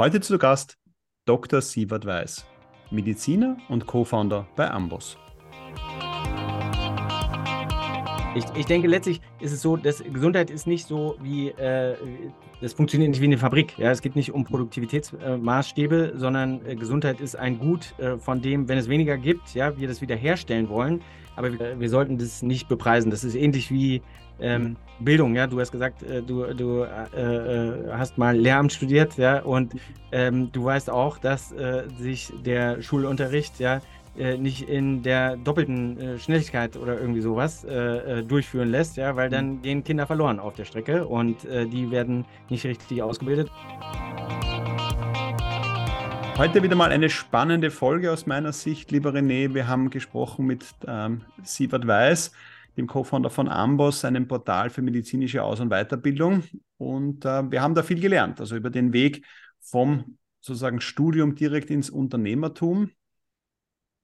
Heute zu Gast Dr. Sievert Weiß, Mediziner und Co-Founder bei Ambos. Ich, ich, denke, letztlich ist es so, dass Gesundheit ist nicht so wie, äh, das funktioniert nicht wie eine Fabrik. Ja? Es geht nicht um Produktivitätsmaßstäbe, äh, sondern äh, Gesundheit ist ein Gut, äh, von dem, wenn es weniger gibt, ja, wir das wieder herstellen wollen. Aber wir, wir sollten das nicht bepreisen. Das ist ähnlich wie ähm, Bildung. Ja? Du hast gesagt, äh, du, du äh, hast mal Lehramt studiert ja? und ähm, du weißt auch, dass sich der Schulunterricht ja, äh, nicht in der doppelten äh, Schnelligkeit oder irgendwie sowas äh, äh durchführen lässt, ja, weil dann mhm. gehen Kinder verloren auf der Strecke und äh, die werden nicht richtig ausgebildet. Heute wieder mal eine spannende Folge aus meiner Sicht, lieber René. Wir haben gesprochen mit ähm, Siebert Weiß, dem Co-Founder von Ambos, einem Portal für medizinische Aus- und Weiterbildung. Und äh, wir haben da viel gelernt, also über den Weg vom sozusagen Studium direkt ins Unternehmertum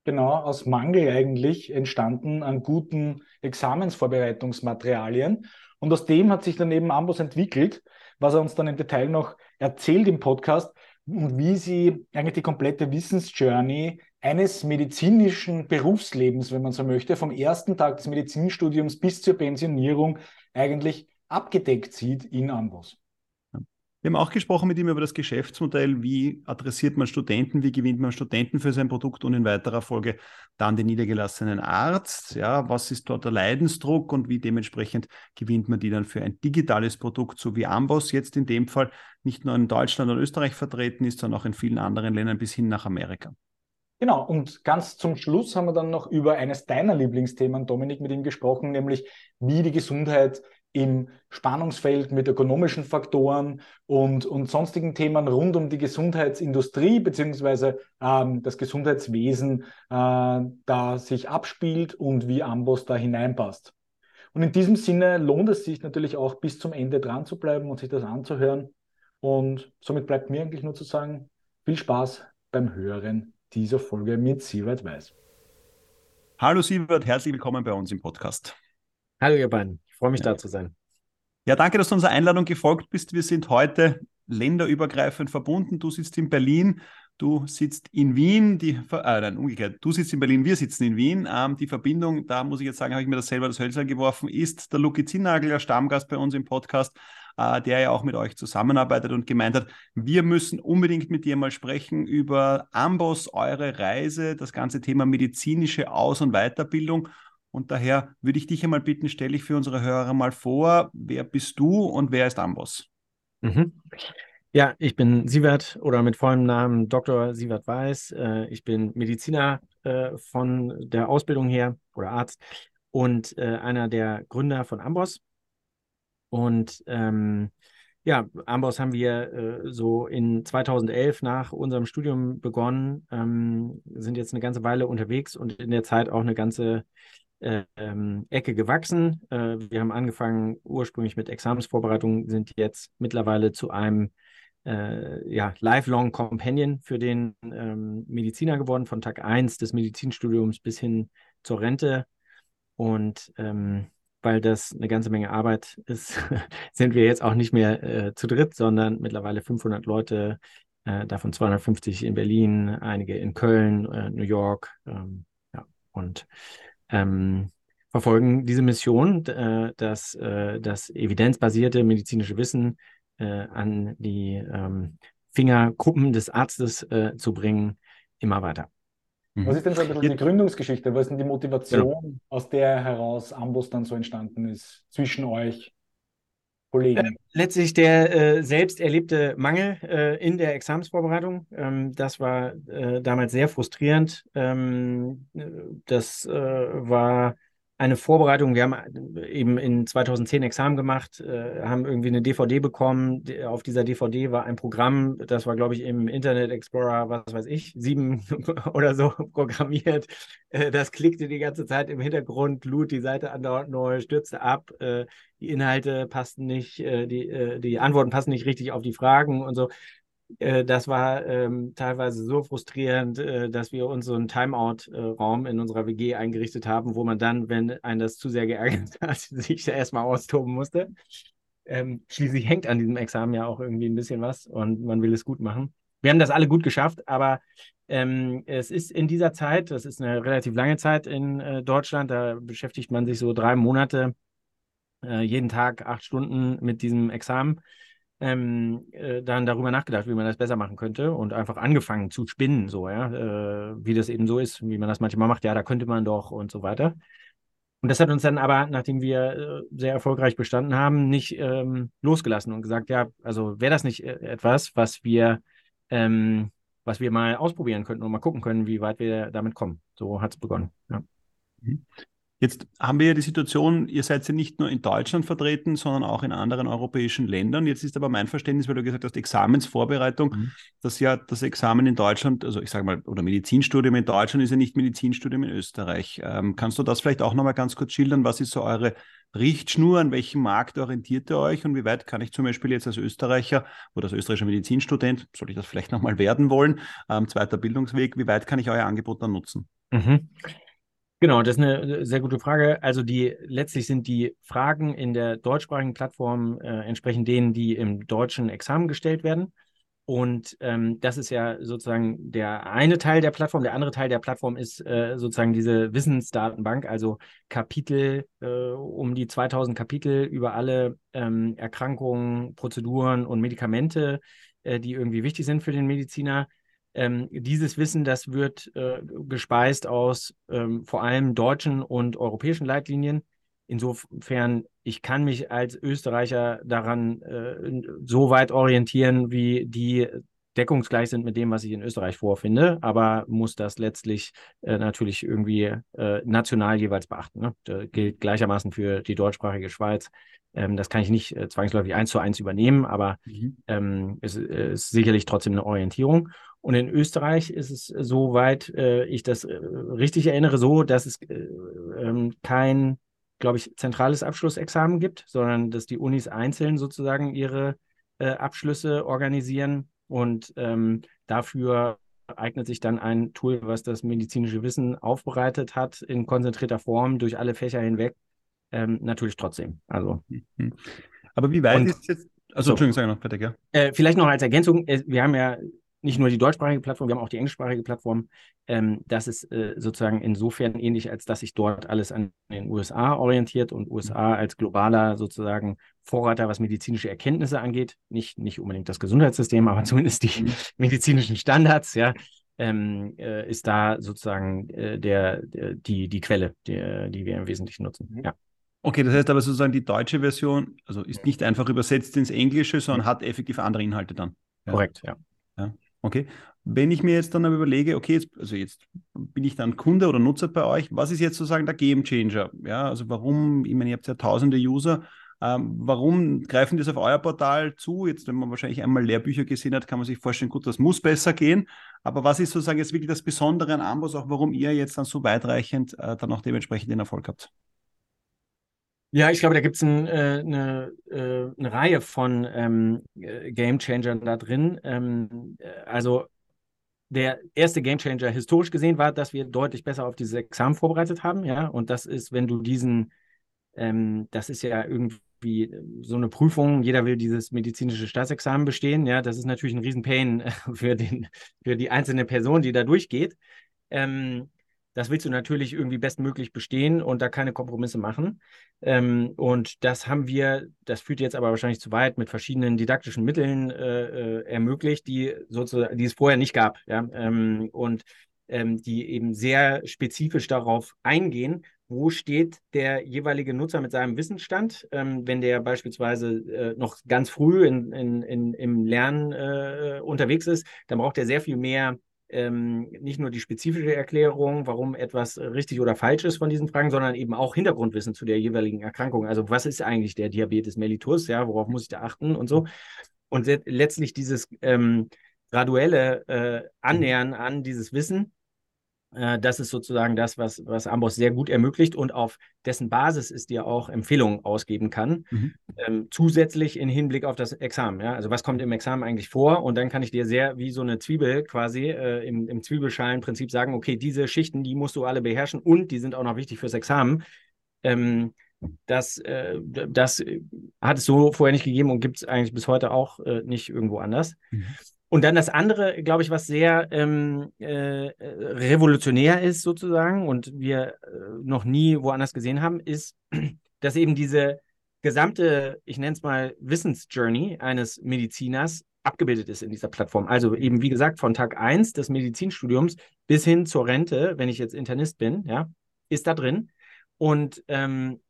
genau aus Mangel eigentlich entstanden an guten Examensvorbereitungsmaterialien. Und aus dem hat sich dann eben Ambos entwickelt, was er uns dann im Detail noch erzählt im Podcast und wie sie eigentlich die komplette Wissensjourney eines medizinischen Berufslebens, wenn man so möchte, vom ersten Tag des Medizinstudiums bis zur Pensionierung eigentlich abgedeckt sieht in Ambos. Wir haben auch gesprochen mit ihm über das Geschäftsmodell, wie adressiert man Studenten, wie gewinnt man Studenten für sein Produkt und in weiterer Folge dann den niedergelassenen Arzt. Ja, was ist dort der Leidensdruck und wie dementsprechend gewinnt man die dann für ein digitales Produkt, so wie Amboss jetzt in dem Fall nicht nur in Deutschland und Österreich vertreten ist, sondern auch in vielen anderen Ländern bis hin nach Amerika. Genau, und ganz zum Schluss haben wir dann noch über eines deiner Lieblingsthemen, Dominik, mit ihm gesprochen, nämlich wie die Gesundheit im Spannungsfeld mit ökonomischen Faktoren und, und sonstigen Themen rund um die Gesundheitsindustrie beziehungsweise ähm, das Gesundheitswesen äh, da sich abspielt und wie Amboss da hineinpasst. Und in diesem Sinne lohnt es sich natürlich auch bis zum Ende dran zu bleiben und sich das anzuhören. Und somit bleibt mir eigentlich nur zu sagen, viel Spaß beim Hören dieser Folge mit Siebert Weiß. Hallo Siebert, herzlich willkommen bei uns im Podcast. Hallo ihr beiden. Ich freue mich, ja. da zu sein. Ja, danke, dass du unserer Einladung gefolgt bist. Wir sind heute länderübergreifend verbunden. Du sitzt in Berlin, du sitzt in Wien, die, äh, nein, umgekehrt, du sitzt in Berlin, wir sitzen in Wien. Ähm, die Verbindung, da muss ich jetzt sagen, habe ich mir das selber das Hölzer geworfen, ist der Luki Zinnagel, der Stammgast bei uns im Podcast, äh, der ja auch mit euch zusammenarbeitet und gemeint hat, wir müssen unbedingt mit dir mal sprechen über Amboss, eure Reise, das ganze Thema medizinische Aus- und Weiterbildung und daher würde ich dich einmal bitten, stelle ich für unsere Hörer mal vor, wer bist du und wer ist Amboss? Mhm. Ja, ich bin Sievert oder mit vollem Namen Dr. Sievert Weiß. Äh, ich bin Mediziner äh, von der Ausbildung her oder Arzt und äh, einer der Gründer von Amboss. Und ähm, ja, Amboss haben wir äh, so in 2011 nach unserem Studium begonnen, ähm, sind jetzt eine ganze Weile unterwegs und in der Zeit auch eine ganze ähm, Ecke gewachsen. Äh, wir haben angefangen ursprünglich mit Examensvorbereitungen, sind jetzt mittlerweile zu einem äh, ja, Lifelong Companion für den ähm, Mediziner geworden, von Tag 1 des Medizinstudiums bis hin zur Rente. Und ähm, weil das eine ganze Menge Arbeit ist, sind wir jetzt auch nicht mehr äh, zu dritt, sondern mittlerweile 500 Leute, äh, davon 250 in Berlin, einige in Köln, äh, New York. Ähm, ja, und ähm, verfolgen diese Mission, äh, dass äh, das evidenzbasierte medizinische Wissen äh, an die ähm, Fingerkuppen des Arztes zu bringen, immer weiter. Mhm. Was ist denn so ein bisschen die Gründungsgeschichte? Was ist denn die Motivation, genau. aus der heraus Ambus dann so entstanden ist zwischen euch? Kollegen? Äh, letztlich der äh, selbst erlebte Mangel äh, in der Examensvorbereitung. Ähm, das war äh, damals sehr frustrierend. Ähm, das äh, war eine Vorbereitung. Wir haben eben in 2010 Examen gemacht, äh, haben irgendwie eine DVD bekommen. Auf dieser DVD war ein Programm, das war, glaube ich, im Internet Explorer, was weiß ich, sieben oder so programmiert. Äh, das klickte die ganze Zeit im Hintergrund, lud die Seite andauernd neu, stürzte ab. Äh, die Inhalte passten nicht, äh, die, äh, die Antworten passen nicht richtig auf die Fragen und so. Äh, das war ähm, teilweise so frustrierend, äh, dass wir uns so einen Timeout-Raum in unserer WG eingerichtet haben, wo man dann, wenn einen das zu sehr geärgert hat, sich erstmal austoben musste. Ähm, schließlich hängt an diesem Examen ja auch irgendwie ein bisschen was und man will es gut machen. wir haben das alle gut geschafft, aber ähm, es ist in dieser Zeit, das ist eine relativ lange Zeit in äh, Deutschland, da beschäftigt man sich so drei Monate, äh, jeden Tag acht Stunden mit diesem Examen. Ähm, äh, dann darüber nachgedacht, wie man das besser machen könnte und einfach angefangen zu spinnen, so, ja, äh, wie das eben so ist, wie man das manchmal macht, ja, da könnte man doch und so weiter. Und das hat uns dann aber, nachdem wir äh, sehr erfolgreich bestanden haben, nicht ähm, losgelassen und gesagt, ja, also wäre das nicht äh, etwas, was wir ähm, was wir mal ausprobieren könnten und mal gucken können, wie weit wir damit kommen. So hat es begonnen. Ja. Jetzt haben wir ja die Situation, ihr seid ja nicht nur in Deutschland vertreten, sondern auch in anderen europäischen Ländern. Jetzt ist aber mein Verständnis, weil du gesagt hast, Examensvorbereitung, mhm. dass ja das Examen in Deutschland, also ich sage mal, oder Medizinstudium in Deutschland ist ja nicht Medizinstudium in Österreich. Ähm, kannst du das vielleicht auch nochmal ganz kurz schildern? Was ist so eure Richtschnur, an welchem Markt orientiert ihr euch und wie weit kann ich zum Beispiel jetzt als Österreicher oder als österreichischer Medizinstudent, soll ich das vielleicht nochmal werden wollen, ähm, zweiter Bildungsweg, wie weit kann ich euer Angebot dann nutzen? Mhm. Genau, das ist eine sehr gute Frage. Also die letztlich sind die Fragen in der deutschsprachigen Plattform äh, entsprechend denen, die im deutschen Examen gestellt werden. Und ähm, das ist ja sozusagen der eine Teil der Plattform. Der andere Teil der Plattform ist äh, sozusagen diese Wissensdatenbank, also Kapitel, äh, um die 2000 Kapitel über alle ähm, Erkrankungen, Prozeduren und Medikamente, äh, die irgendwie wichtig sind für den Mediziner. Ähm, dieses Wissen, das wird äh, gespeist aus ähm, vor allem deutschen und europäischen Leitlinien Insofern, ich kann mich als Österreicher daran äh, so weit orientieren, wie die deckungsgleich sind mit dem, was ich in Österreich vorfinde, aber muss das letztlich äh, natürlich irgendwie äh, national jeweils beachten. Ne? Das gilt gleichermaßen für die deutschsprachige Schweiz. Ähm, das kann ich nicht äh, zwangsläufig eins zu eins übernehmen, aber mhm. ähm, es äh, ist sicherlich trotzdem eine Orientierung. Und in Österreich ist es soweit äh, ich das äh, richtig erinnere, so, dass es ähm, kein glaube ich, zentrales Abschlussexamen gibt, sondern dass die Unis einzeln sozusagen ihre äh, Abschlüsse organisieren und ähm, dafür eignet sich dann ein Tool, was das medizinische Wissen aufbereitet hat, in konzentrierter Form durch alle Fächer hinweg. Ähm, natürlich trotzdem. Also. Mhm. Aber wie weit und, ist jetzt. Also, so, Entschuldigung, sag noch, fertig, ja. Äh, vielleicht noch als Ergänzung, äh, wir haben ja nicht nur die deutschsprachige Plattform, wir haben auch die englischsprachige Plattform. Ähm, das ist äh, sozusagen insofern ähnlich, als dass sich dort alles an den USA orientiert und USA als globaler sozusagen Vorreiter, was medizinische Erkenntnisse angeht. Nicht, nicht unbedingt das Gesundheitssystem, aber zumindest die mhm. medizinischen Standards, ja. Ähm, äh, ist da sozusagen äh, der, der, die, die Quelle, die, die wir im Wesentlichen nutzen. Mhm. Ja. Okay, das heißt aber sozusagen die deutsche Version, also ist nicht einfach übersetzt ins Englische, sondern mhm. hat effektiv andere Inhalte dann. Ja. Korrekt, ja. Okay. Wenn ich mir jetzt dann überlege, okay, jetzt, also jetzt bin ich dann Kunde oder Nutzer bei euch, was ist jetzt sozusagen der Game Changer? Ja, also warum, ich meine, ihr habt ja tausende User, ähm, warum greifen die das auf euer Portal zu? Jetzt, wenn man wahrscheinlich einmal Lehrbücher gesehen hat, kann man sich vorstellen, gut, das muss besser gehen. Aber was ist sozusagen jetzt wirklich das Besondere an Ambos, auch warum ihr jetzt dann so weitreichend äh, dann auch dementsprechend den Erfolg habt? Ja, ich glaube, da gibt es ein, äh, eine, äh, eine Reihe von ähm, äh, Game Changern da drin. Ähm, äh, also der erste Game Changer historisch gesehen war, dass wir deutlich besser auf dieses Examen vorbereitet haben. Ja, und das ist, wenn du diesen, ähm, das ist ja irgendwie so eine Prüfung, jeder will dieses medizinische Staatsexamen bestehen. Ja, das ist natürlich ein Riesenpain für, den, für die einzelne Person, die da durchgeht. Ähm, das willst du natürlich irgendwie bestmöglich bestehen und da keine Kompromisse machen. Ähm, und das haben wir, das führt jetzt aber wahrscheinlich zu weit, mit verschiedenen didaktischen Mitteln äh, äh, ermöglicht, die sozusagen, die es vorher nicht gab. Ja? Ähm, und ähm, die eben sehr spezifisch darauf eingehen, wo steht der jeweilige Nutzer mit seinem Wissensstand, ähm, wenn der beispielsweise äh, noch ganz früh in, in, in, im Lernen äh, unterwegs ist, dann braucht er sehr viel mehr ähm, nicht nur die spezifische Erklärung, warum etwas richtig oder falsch ist von diesen Fragen, sondern eben auch Hintergrundwissen zu der jeweiligen Erkrankung. Also was ist eigentlich der Diabetes mellitus, ja, worauf muss ich da achten und so. Und letztlich dieses ähm, graduelle äh, Annähern an dieses Wissen das ist sozusagen das, was, was Amboss sehr gut ermöglicht und auf dessen Basis es dir auch Empfehlungen ausgeben kann, mhm. ähm, zusätzlich in Hinblick auf das Examen. Ja? Also was kommt im Examen eigentlich vor? Und dann kann ich dir sehr wie so eine Zwiebel quasi äh, im, im Zwiebelschalenprinzip sagen, okay, diese Schichten, die musst du alle beherrschen und die sind auch noch wichtig fürs Examen. Ähm, das, äh, das hat es so vorher nicht gegeben und gibt es eigentlich bis heute auch äh, nicht irgendwo anders. Mhm. Und dann das andere, glaube ich, was sehr ähm, äh, revolutionär ist sozusagen und wir äh, noch nie woanders gesehen haben, ist, dass eben diese gesamte, ich nenne es mal Wissensjourney eines Mediziners abgebildet ist in dieser Plattform. Also eben, wie gesagt, von Tag 1 des Medizinstudiums bis hin zur Rente, wenn ich jetzt Internist bin, ja, ist da drin. Und ähm,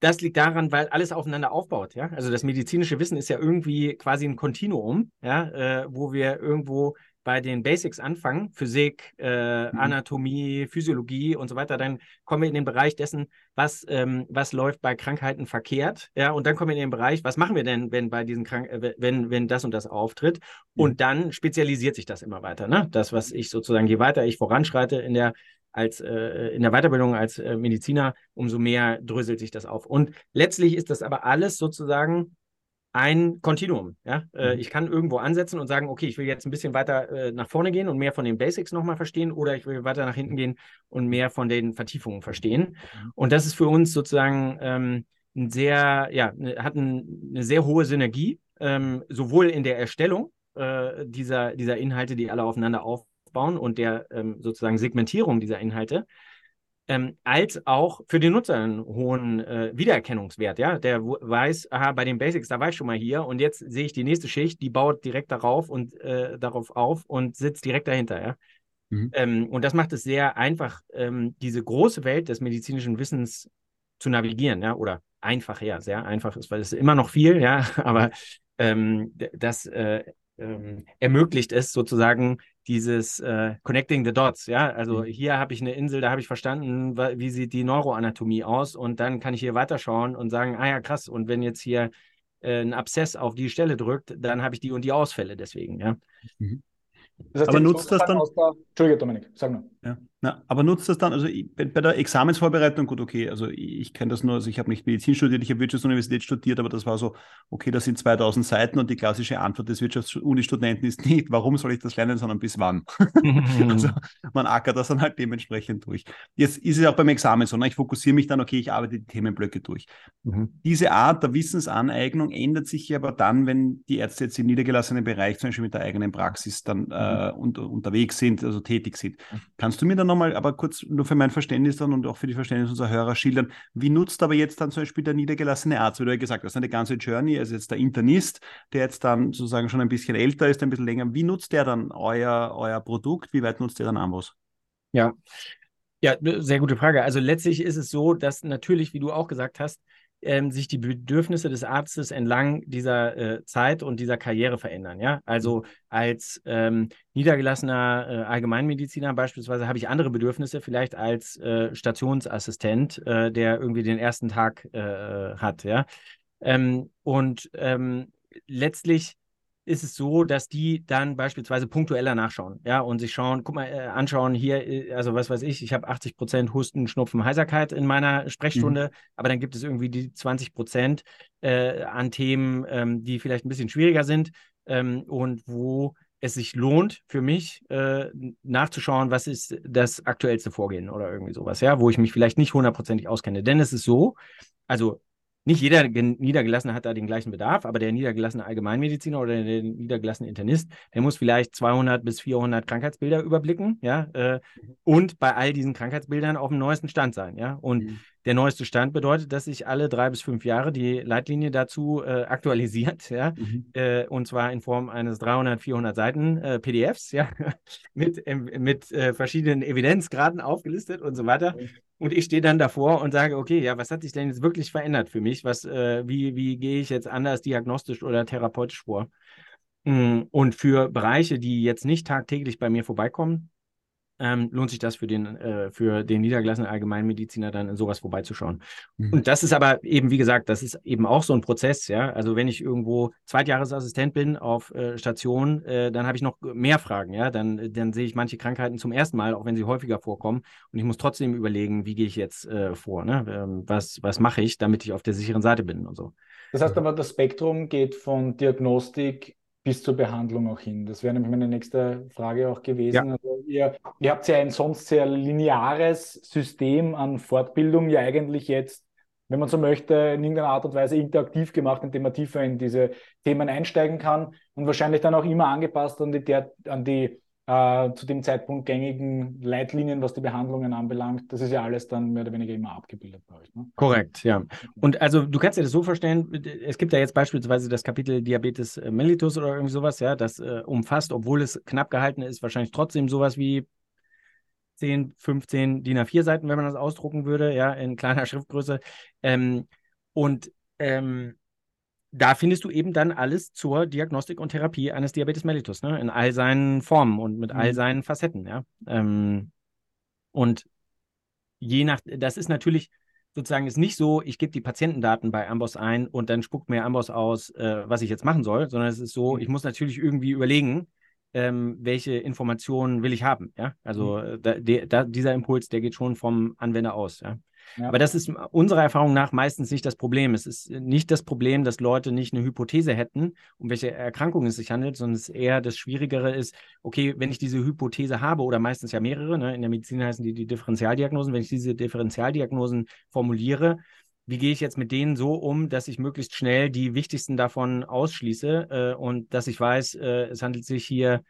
das liegt daran, weil alles aufeinander aufbaut. Ja? Also das medizinische Wissen ist ja irgendwie quasi ein Kontinuum, ja? Äh, wo wir irgendwo bei den Basics anfangen, Physik, äh, mhm. Anatomie, Physiologie und so weiter, dann kommen wir in den Bereich dessen, was, ähm, was läuft bei Krankheiten verkehrt, ja, und dann kommen wir in den Bereich, was machen wir denn, wenn bei diesen Krank äh, wenn, wenn das und das auftritt, und mhm. dann spezialisiert sich das immer weiter, ne? Das, was ich sozusagen, je weiter ich voranschreite in der als äh, in der Weiterbildung als äh, Mediziner, umso mehr dröselt sich das auf. Und letztlich ist das aber alles sozusagen ein Kontinuum. Ja? Äh, mhm. ich kann irgendwo ansetzen und sagen, okay, ich will jetzt ein bisschen weiter äh, nach vorne gehen und mehr von den Basics nochmal verstehen oder ich will weiter nach hinten gehen und mehr von den Vertiefungen verstehen. Mhm. Und das ist für uns sozusagen ähm, ein sehr, ja, ne, hat ein, eine sehr hohe Synergie, ähm, sowohl in der Erstellung äh, dieser, dieser Inhalte, die alle aufeinander auf aufbauen und der ähm, sozusagen Segmentierung dieser Inhalte, ähm, als auch für den Nutzer einen hohen äh, Wiedererkennungswert. Ja? Der weiß, aha, bei den Basics, da war ich schon mal hier und jetzt sehe ich die nächste Schicht, die baut direkt darauf und äh, darauf auf und sitzt direkt dahinter. Ja? Mhm. Ähm, und das macht es sehr einfach, ähm, diese große Welt des medizinischen Wissens zu navigieren, ja, oder einfach, ja, sehr einfach ist, weil es immer noch viel, ja, aber ähm, das äh, ähm, ermöglicht es sozusagen dieses äh, Connecting the Dots. Ja, also mhm. hier habe ich eine Insel, da habe ich verstanden, wie sieht die Neuroanatomie aus und dann kann ich hier weiterschauen und sagen, ah ja, krass, und wenn jetzt hier äh, ein Abszess auf die Stelle drückt, dann habe ich die und die Ausfälle deswegen. Ja. Mhm. Das heißt, aber nutzt das dann? Der... Entschuldige, Dominik, sag nur. Ja. Na, aber nutzt das dann, also bei, der Examensvorbereitung, gut, okay, also ich, ich kenne das nur, also ich habe nicht Medizin studiert, ich habe Wirtschaftsuniversität studiert, aber das war so, okay, das sind 2000 Seiten und die klassische Antwort des Wirtschaftsuni-Studenten ist nicht, warum soll ich das lernen, sondern bis wann. also man ackert das dann halt dementsprechend durch. Jetzt ist es auch beim Examen so, ne? ich fokussiere mich dann, okay, ich arbeite die Themenblöcke durch. Mhm. Diese Art der Wissensaneignung ändert sich aber dann, wenn die Ärzte jetzt im niedergelassenen Bereich zum Beispiel mit der eigenen Praxis dann mhm. äh, unter, unterwegs sind, also tätig sind. Mhm. Kannst du mir dann nochmal, aber kurz nur für mein Verständnis dann und auch für die Verständnis unserer Hörer schildern, wie nutzt aber jetzt dann zum Beispiel der niedergelassene Arzt, wie du ja gesagt hast, eine ganze Journey, also jetzt der Internist, der jetzt dann sozusagen schon ein bisschen älter ist, ein bisschen länger, wie nutzt der dann euer, euer Produkt, wie weit nutzt der dann Ambos? Ja, ja, sehr gute Frage. Also letztlich ist es so, dass natürlich, wie du auch gesagt hast, ähm, sich die Bedürfnisse des Arztes entlang dieser äh, Zeit und dieser Karriere verändern. Ja, also als ähm, niedergelassener äh, Allgemeinmediziner beispielsweise habe ich andere Bedürfnisse vielleicht als äh, Stationsassistent, äh, der irgendwie den ersten Tag äh, hat. Ja, ähm, und ähm, letztlich ist es so, dass die dann beispielsweise punktueller nachschauen, ja, und sich schauen, guck mal, äh, anschauen, hier, äh, also was weiß ich, ich habe 80 Prozent Husten, Schnupfen, Heiserkeit in meiner Sprechstunde, mhm. aber dann gibt es irgendwie die 20 Prozent äh, an Themen, ähm, die vielleicht ein bisschen schwieriger sind ähm, und wo es sich lohnt für mich äh, nachzuschauen, was ist das aktuellste Vorgehen oder irgendwie sowas, ja, wo ich mich vielleicht nicht hundertprozentig auskenne. Denn es ist so, also nicht jeder Niedergelassene hat da den gleichen Bedarf, aber der niedergelassene Allgemeinmediziner oder der niedergelassene Internist, der muss vielleicht 200 bis 400 Krankheitsbilder überblicken, ja, äh, und bei all diesen Krankheitsbildern auf dem neuesten Stand sein, ja. Und mhm. der neueste Stand bedeutet, dass sich alle drei bis fünf Jahre die Leitlinie dazu äh, aktualisiert, ja, mhm. äh, und zwar in Form eines 300, 400 Seiten äh, PDFs, ja, mit, mit äh, verschiedenen Evidenzgraden aufgelistet und so weiter. Mhm. Und ich stehe dann davor und sage, okay, ja, was hat sich denn jetzt wirklich verändert für mich? Was, äh, wie, wie gehe ich jetzt anders diagnostisch oder therapeutisch vor? Mm, und für Bereiche, die jetzt nicht tagtäglich bei mir vorbeikommen, ähm, lohnt sich das für den, äh, für den niedergelassenen Allgemeinmediziner dann in sowas vorbeizuschauen. Mhm. Und das ist aber eben, wie gesagt, das ist eben auch so ein Prozess, ja. Also wenn ich irgendwo Zweitjahresassistent bin auf äh, Station, äh, dann habe ich noch mehr Fragen, ja. Dann, dann sehe ich manche Krankheiten zum ersten Mal, auch wenn sie häufiger vorkommen. Und ich muss trotzdem überlegen, wie gehe ich jetzt äh, vor, ne? Ähm, was, was mache ich, damit ich auf der sicheren Seite bin und so. Das heißt aber, das Spektrum geht von Diagnostik bis zur Behandlung auch hin. Das wäre nämlich meine nächste Frage auch gewesen. Ja. Also ihr, ihr habt ja ein sonst sehr lineares System an Fortbildung ja eigentlich jetzt wenn man so möchte, in irgendeiner Art und Weise interaktiv gemacht, indem man tiefer in diese Themen einsteigen kann und wahrscheinlich dann auch immer angepasst an die, an die äh, zu dem Zeitpunkt gängigen Leitlinien, was die Behandlungen anbelangt. Das ist ja alles dann mehr oder weniger immer abgebildet bei euch. Ne? Korrekt, ja. Und also du kannst dir das so vorstellen, es gibt ja jetzt beispielsweise das Kapitel Diabetes mellitus oder irgendwie sowas, ja, das äh, umfasst, obwohl es knapp gehalten ist, wahrscheinlich trotzdem sowas wie 10, 15 DIN A4 Seiten, wenn man das ausdrucken würde, ja, in kleiner Schriftgröße. Ähm, und ähm, da findest du eben dann alles zur Diagnostik und Therapie eines Diabetes mellitus, ne? in all seinen Formen und mit mhm. all seinen Facetten. Ja? Ähm, und je nach, das ist natürlich sozusagen ist nicht so, ich gebe die Patientendaten bei Amboss ein und dann spuckt mir Amboss aus, äh, was ich jetzt machen soll, sondern es ist so, mhm. ich muss natürlich irgendwie überlegen, ähm, welche Informationen will ich haben. Ja? Also mhm. Äh, da, de, da, dieser Impuls, der geht schon vom Anwender aus. Ja? Aber das ist unserer Erfahrung nach meistens nicht das Problem. Es ist nicht das Problem, dass Leute nicht eine Hypothese hätten, um welche Erkrankung es sich handelt, sondern es eher das Schwierigere ist, okay, wenn ich diese Hypothese habe oder meistens ja mehrere, ne, in der Medizin heißen die die Differentialdiagnosen, wenn ich diese Differentialdiagnosen formuliere, wie gehe ich jetzt mit denen so um, dass ich möglichst schnell die wichtigsten davon ausschließe äh, und dass ich weiß, äh, es handelt sich hier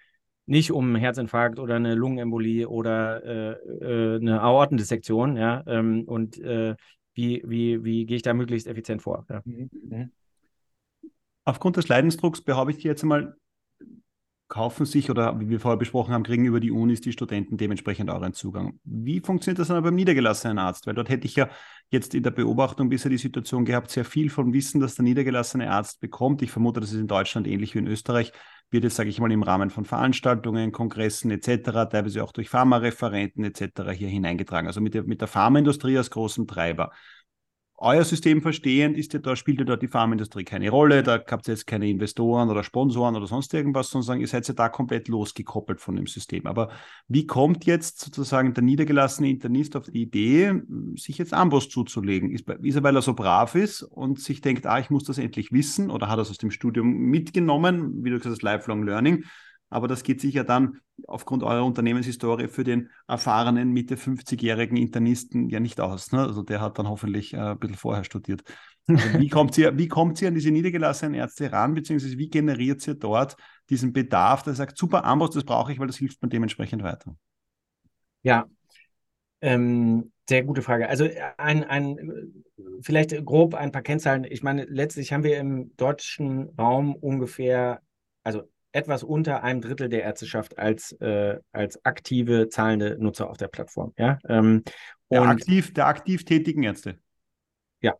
nicht um einen Herzinfarkt oder eine Lungenembolie oder äh, äh, eine Aortendissektion, ja, ähm, und äh, wie, wie, wie gehe ich da möglichst effizient vor? Ja. Mhm. mhm. Aufgrund des Leidensdrucks behaupte ich jetzt einmal, kaufen sich oder wie wir vorher besprochen haben, kriegen über die Unis die Studenten dementsprechend euren Zugang. Wie funktioniert das dann beim niedergelassenen Arzt? Weil dort hätte ich ja jetzt in der Beobachtung bisher die Situation gehabt, sehr viel von Wissen, das der niedergelassene Arzt bekommt. Ich vermute, das ist in Deutschland ähnlich wie in Österreich, wird jetzt, sage ich mal, im Rahmen von Veranstaltungen, Kongressen etc., teilweise auch durch Pharmareferenten etc. hier hineingetragen. Also mit der, mit der Pharmaindustrie als großem Treiber euer System verstehend ist ja da, spielt ja da die Pharmaindustrie keine Rolle, da habt ihr jetzt keine Investoren oder Sponsoren oder sonst irgendwas, sondern ihr seid ja da komplett losgekoppelt von dem System. Aber wie kommt jetzt sozusagen der niedergelassene Internist auf die Idee, sich jetzt Amboss zuzulegen? Ist, ist er, weil er so brav ist und sich denkt, ah, ich muss das endlich wissen oder hat er es aus dem Studium mitgenommen, wie du gesagt hast, Lifelong Learning? Aber das geht sich ja dann aufgrund eurer Unternehmenshistorie für den erfahrenen Mitte 50-jährigen Internisten ja nicht aus. Ne? Also der hat dann hoffentlich äh, ein bisschen vorher studiert. Also wie, kommt sie, wie kommt sie an diese niedergelassenen Ärzte ran, beziehungsweise wie generiert sie dort diesen Bedarf, der sagt, super, Amboss, das brauche ich, weil das hilft mir dementsprechend weiter? Ja, ähm, sehr gute Frage. Also ein, ein, vielleicht grob ein paar Kennzahlen. Ich meine, letztlich haben wir im deutschen Raum ungefähr, also etwas unter einem Drittel der Ärzteschaft als, äh, als aktive zahlende Nutzer auf der Plattform. Ja? Ähm, der, aktiv, der aktiv tätigen Ärzte. Ja.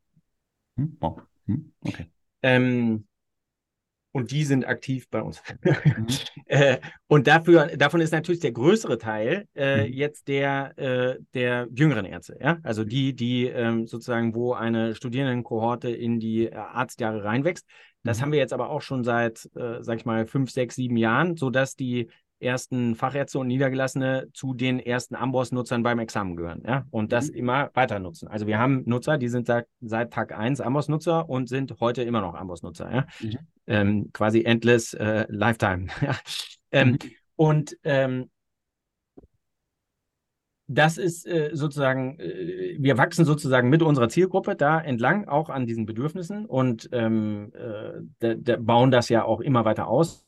Hm? Oh. Hm? Okay. Ähm, und die sind aktiv bei uns. Mhm. äh, und dafür, davon ist natürlich der größere Teil äh, mhm. jetzt der, äh, der jüngeren Ärzte. Ja? Also die, die ähm, sozusagen, wo eine Studierendenkohorte in die äh, Arztjahre reinwächst. Das mhm. haben wir jetzt aber auch schon seit, äh, sag ich mal, fünf, sechs, sieben Jahren, sodass die ersten Fachärzte und Niedergelassene zu den ersten Amboss-Nutzern beim Examen gehören. Ja? Und das mhm. immer weiter nutzen. Also wir haben Nutzer, die sind seit, seit Tag 1 Amboss-Nutzer und sind heute immer noch Amboss-Nutzer. Ja? Mhm. Ähm, quasi endless äh, Lifetime. ähm, mhm. Und ähm, das ist äh, sozusagen, äh, wir wachsen sozusagen mit unserer Zielgruppe da entlang, auch an diesen Bedürfnissen und ähm, äh, bauen das ja auch immer weiter aus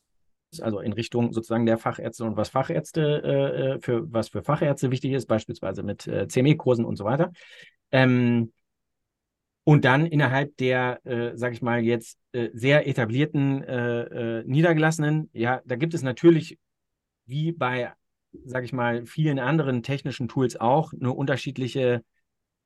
also in Richtung sozusagen der Fachärzte und was Fachärzte äh, äh, für was für Fachärzte wichtig ist, beispielsweise mit äh, CME-Kursen und so weiter. Ähm, und dann innerhalb der, äh, sage ich mal, jetzt äh, sehr etablierten äh, äh, Niedergelassenen, ja, da gibt es natürlich, wie bei, sage ich mal, vielen anderen technischen Tools auch, eine unterschiedliche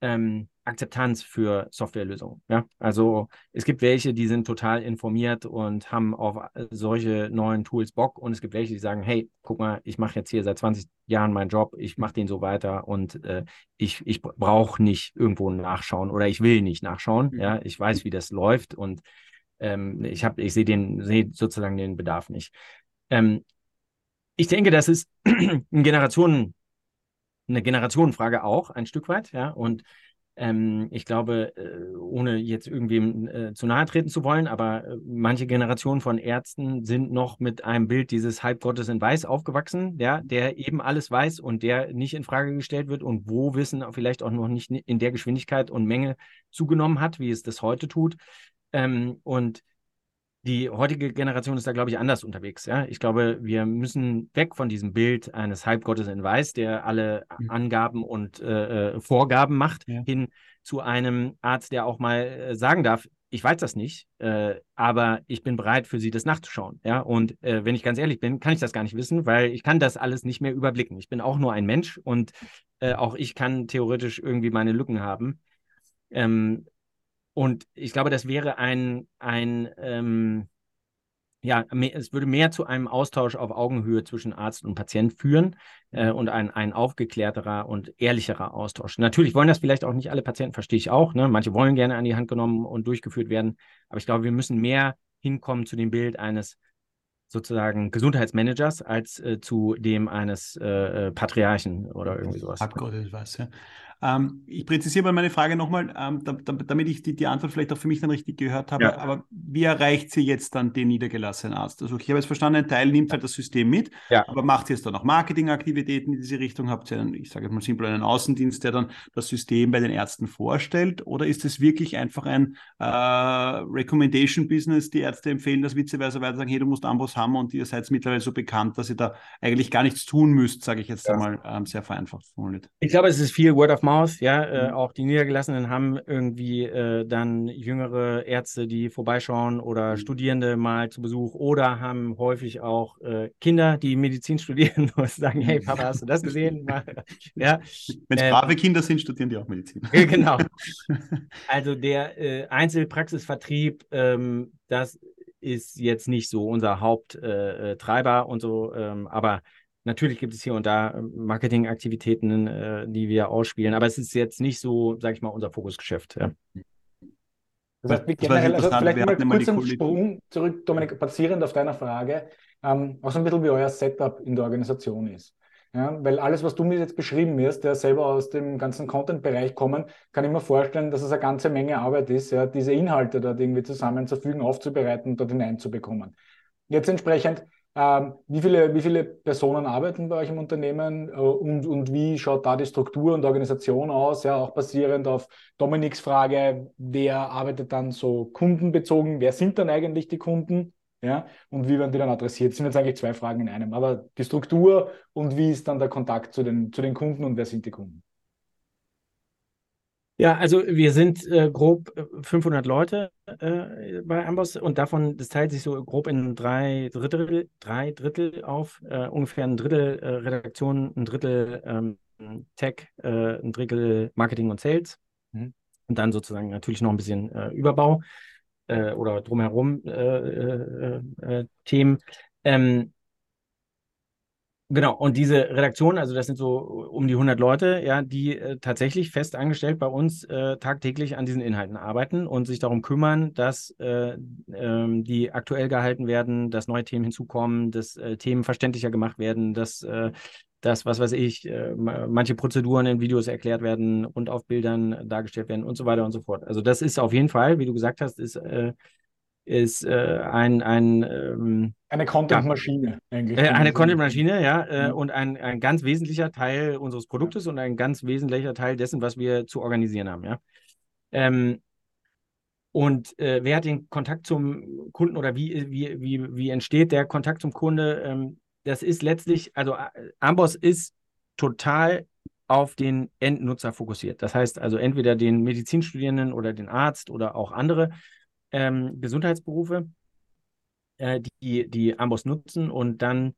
ähm, Akzeptanz für Softwarelösungen. Ja? Also es gibt welche, die sind total informiert und haben auf solche neuen Tools Bock und es gibt welche, die sagen, hey, guck mal, ich mache jetzt hier seit 20 Jahren meinen Job, ich mache den so weiter und äh, ich, ich brauche nicht irgendwo nachschauen oder ich will nicht nachschauen. Mhm. Ja, ich weiß, wie das läuft und ähm, ich habe, ich sehe den, sehe sozusagen den Bedarf nicht. Ähm, ich denke, das ist ein Generationen eine Generationenfrage auch, ein Stück weit, ja. Und Ähm, ich glaube, äh, ohne jetzt irgendwem äh, zu nahe treten zu wollen, aber äh, manche Generationen von Ärzten sind noch mit einem Bild dieses Halbgottes in Weiß aufgewachsen, ja, der eben alles weiß und der nicht in Frage gestellt wird und wo Wissen vielleicht auch noch nicht in der Geschwindigkeit und Menge zugenommen hat, wie es das heute tut. Ähm, und die heutige Generation ist da, glaube ich, anders unterwegs. Ja? Ich glaube, wir müssen weg von diesem Bild eines Halbgottes in Weiß, der alle mhm. Angaben und äh, äh, Vorgaben macht, ja. hin zu einem Arzt, der auch mal äh, sagen darf, ich weiß das nicht, äh, aber ich bin bereit, für Sie das nachzuschauen. Ja? Und äh, wenn ich ganz ehrlich bin, kann ich das gar nicht wissen, weil ich kann das alles nicht mehr überblicken. Ich bin auch nur ein Mensch und äh, auch ich kann theoretisch irgendwie meine Lücken haben. Ähm, und ich glaube, das wäre ein, ein ähm, ja, es würde mehr zu einem Austausch auf Augenhöhe zwischen Arzt und Patient führen äh, und ein, ein aufgeklärterer und ehrlicherer Austausch. Natürlich wollen das vielleicht auch nicht alle Patienten, verstehe ich auch. Ne? Manche wollen gerne an die Hand genommen und durchgeführt werden. Aber ich glaube, wir müssen mehr hinkommen zu dem Bild eines sozusagen Gesundheitsmanagers als äh, zu dem eines äh, äh Patriarchen oder irgendwie sowas. Abgott was, ja. Ähm, ich präzisiere mal meine Frage nochmal, ähm, da, da, damit ich die, die Antwort vielleicht auch für mich dann richtig gehört habe. Ja. Aber wie erreicht sie jetzt dann den niedergelassenen Arzt? Also ich habe jetzt verstanden, ein Teil nimmt halt das System mit, ja. aber macht jetzt dann auch Marketingaktivitäten in diese Richtung? Habt ihr, einen, ich sage jetzt mal simpel, einen Außendienst, der dann das System bei den Ärzten vorstellt? Oder ist es wirklich einfach ein äh, Recommendation-Business? Die Ärzte empfehlen das witzigerweise weiter, sagen, hey, du musst Ambos haben und ihr seid mittlerweile so bekannt, dass ihr da eigentlich gar nichts tun müsst, sage ich jetzt ja. einmal ähm, sehr vereinfacht formuliert. Ich glaube, es ist viel Word of Mouth, ja. Äh, mhm. auch die Niedergelassenen haben irgendwie äh, dann jüngere Ärzte, die vorbeischauen oder mhm. Studierende mal zu Besuch oder haben häufig auch äh, Kinder, die Medizin studieren und sagen, hey Papa, hast du das gesehen? ja. Wenn es ähm, brave Kinder sind, studieren die auch Medizin. genau. Also der äh, Einzelpraxisvertrieb, ähm, das ist jetzt nicht so unser Haupttreiber und so, ähm, aber Natürlich gibt es hier und da ähm, Marketingaktivitäten, äh, die wir ausspielen, aber es ist jetzt nicht so, sage ich mal, unser Fokusgeschäft. Ja. Das heißt, wie generell, also vielleicht mal kurz einen Sprung zurück, Dominik, basierend auf deiner Frage, ähm, auch so ein bisschen wie euer Setup in der Organisation ist. Ja, weil alles, was du mir jetzt beschrieben wirst, der selber aus dem ganzen Content-Bereich kommen, kann ich mir vorstellen, dass es eine ganze Menge Arbeit ist, ja, diese Inhalte dort irgendwie zusammenzufügen, aufzubereiten und dort hineinzubekommen. Jetzt entsprechend, ähm, wie, viele, wie viele Personen arbeiten bei euch im Unternehmen äh, und, und wie schaut da die Struktur und Organisation aus? Ja, auch basierend auf Dominiks Frage, wer arbeitet dann so kundenbezogen? Wer sind dann eigentlich die Kunden? Ja, und wie werden die dann adressiert? Das sind jetzt eigentlich zwei Fragen in einem. Aber die Struktur und wie ist dann der Kontakt zu den, zu den Kunden und wer sind die Kunden? Ja, also wir sind äh, grob 500 äh, Leute äh, bei Amboss und davon, das teilt sich so grob in drei Drittel, drei Drittel auf, äh, ungefähr ein Drittel äh, Redaktion, ein Drittel ähm, Tech, äh, ein Drittel Marketing und Sales mhm. und dann sozusagen natürlich noch ein bisschen Überbau oder drumherum Themen. Ähm, Genau, und diese Redaktion, also das sind so um die 100 Leute, ja, die äh, tatsächlich fest angestellt bei uns äh, tagtäglich an diesen Inhalten arbeiten und sich darum kümmern, dass äh, ähm, die aktuell gehalten werden, dass neue Themen hinzukommen, dass äh, Themen verständlicher gemacht werden, dass äh, dass, was weiß ich, äh, manche Prozeduren in Videos erklärt werden und auf Bildern dargestellt werden und so weiter und so fort. Also das ist auf jeden Fall, wie du gesagt hast, ist ist äh, ein, ein ähm, eine Content-Maschine eigentlich. Äh, eine Content-Maschine, ja, äh, mhm. und ein, ein ganz wesentlicher Teil unseres Produktes und ein ganz wesentlicher Teil dessen, was wir zu organisieren haben, ja. Ähm, und äh, wer hat den Kontakt zum Kunden oder wie, wie, wie, wie entsteht der Kontakt zum Kunde? Ähm, das ist letztlich, also Amboss ist total auf den Endnutzer fokussiert. Das heißt also entweder den Medizinstudierenden oder den Arzt oder auch andere ähm, Gesundheitsberufe, äh, die, die Amboss nutzen und dann